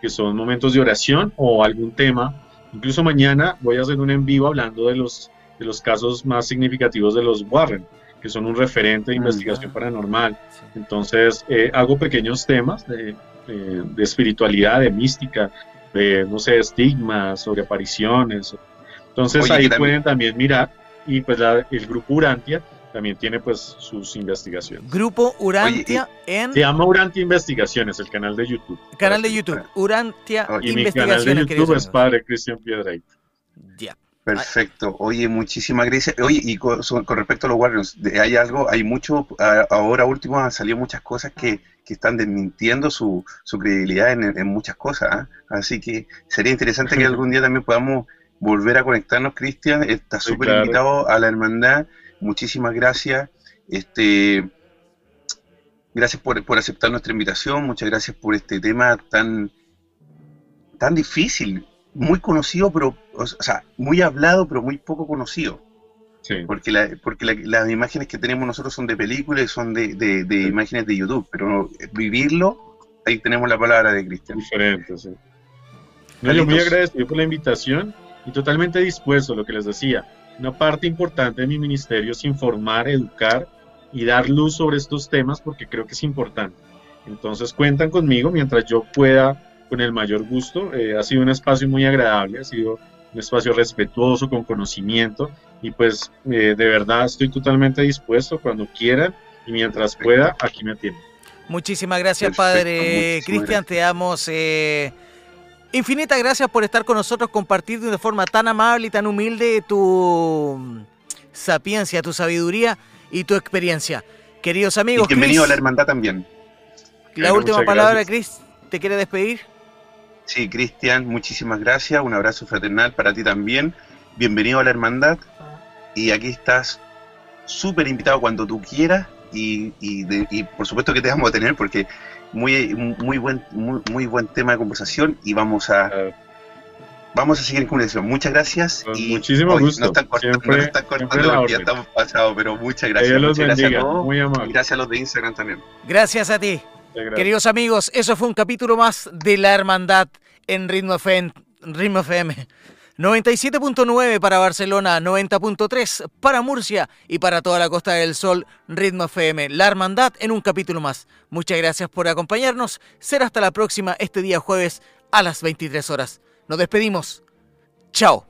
que son momentos de oración o algún tema. Incluso mañana voy a hacer un en vivo hablando de los, de los casos más significativos de los Warren, que son un referente de investigación paranormal. Entonces, eh, hago pequeños temas de, de- de espiritualidad, de mística, de, no sé, estigmas, sobre apariciones. Entonces, Oye, ahí también- pueden también mirar. Y pues la- el grupo Urantia también tiene pues sus investigaciones. Grupo Urantia en Se llama Urantia Investigaciones, el canal de YouTube. canal de YouTube. Urantia Oye, Y mi canal de Investigaciones, YouTube es. Padre Cristian Piedrahita. Ya. Perfecto. Oye, muchísimas gracias. Oye, y con, respecto a los Warriors, hay algo, hay mucho, a- ahora último han salido muchas cosas que, que están desmintiendo su, su credibilidad en, en muchas cosas. ¿ah? Así que sería interesante que algún día también podamos volver a conectarnos, Cristian. Está Sí, súper claro. invitado a la hermandad. Muchísimas gracias. Este, gracias por, por aceptar nuestra invitación. Muchas gracias por este tema tan, tan difícil, muy conocido, pero, o sea, muy hablado, pero muy poco conocido. Sí. Porque, la- porque la- las imágenes que tenemos nosotros son de películas y son de, de- de imágenes de YouTube, pero vivirlo, ahí tenemos la palabra de Cristian. diferente, sí. No, yo muy agradecido por la invitación y totalmente dispuesto, lo que les decía. Una parte importante de mi ministerio es informar, educar y dar luz sobre estos temas porque creo que es importante. Entonces cuentan conmigo mientras yo pueda, con el mayor gusto. Eh, ha sido un espacio muy agradable, ha sido un espacio respetuoso, con conocimiento y pues eh, de verdad estoy totalmente dispuesto cuando quieran y mientras pueda, aquí me atienden. Muchísimas gracias, Perfecto, Padre Cristian. Te damos eh, infinitas gracias por estar con nosotros, compartir de forma tan amable y tan humilde tu sapiencia, tu sabiduría y tu experiencia. Queridos Y amigos, bienvenido Chris, a la hermandad también. la última palabra, gracias. Chris, ¿te quiere despedir? Sí, Cristian, muchísimas gracias. Un abrazo fraternal para ti también. Bienvenido a la hermandad. Y aquí estás súper invitado cuando tú quieras. Y, y, de- y por supuesto que te vamos a tener porque muy, muy, buen, muy, muy buen tema de conversación y vamos a, vamos a seguir en comunicación. Muchas gracias. Con y muchísimo hoy gusto. Nos están cortando, Siempre- están cortando porque ya estamos pasados, pero muchas gracias. Muchas gracias a todos. muy Y amable. gracias a los de Instagram también. Gracias a ti. Queridos amigos, eso fue un capítulo más de La Hermandad en. Ritmo FM. 97.9 para Barcelona, 90.3 para Murcia y para toda la Costa del Sol, Ritmo FM. La Hermandad en un capítulo más. Muchas gracias por acompañarnos. Será hasta la próxima este día jueves a las 23 horas. Nos despedimos. Chao.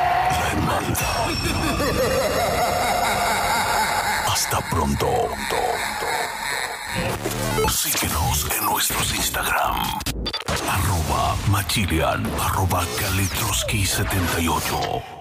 Hasta pronto. Síguenos en nuestros Instagram. Arroba Machilian, arroba Kalitroski78.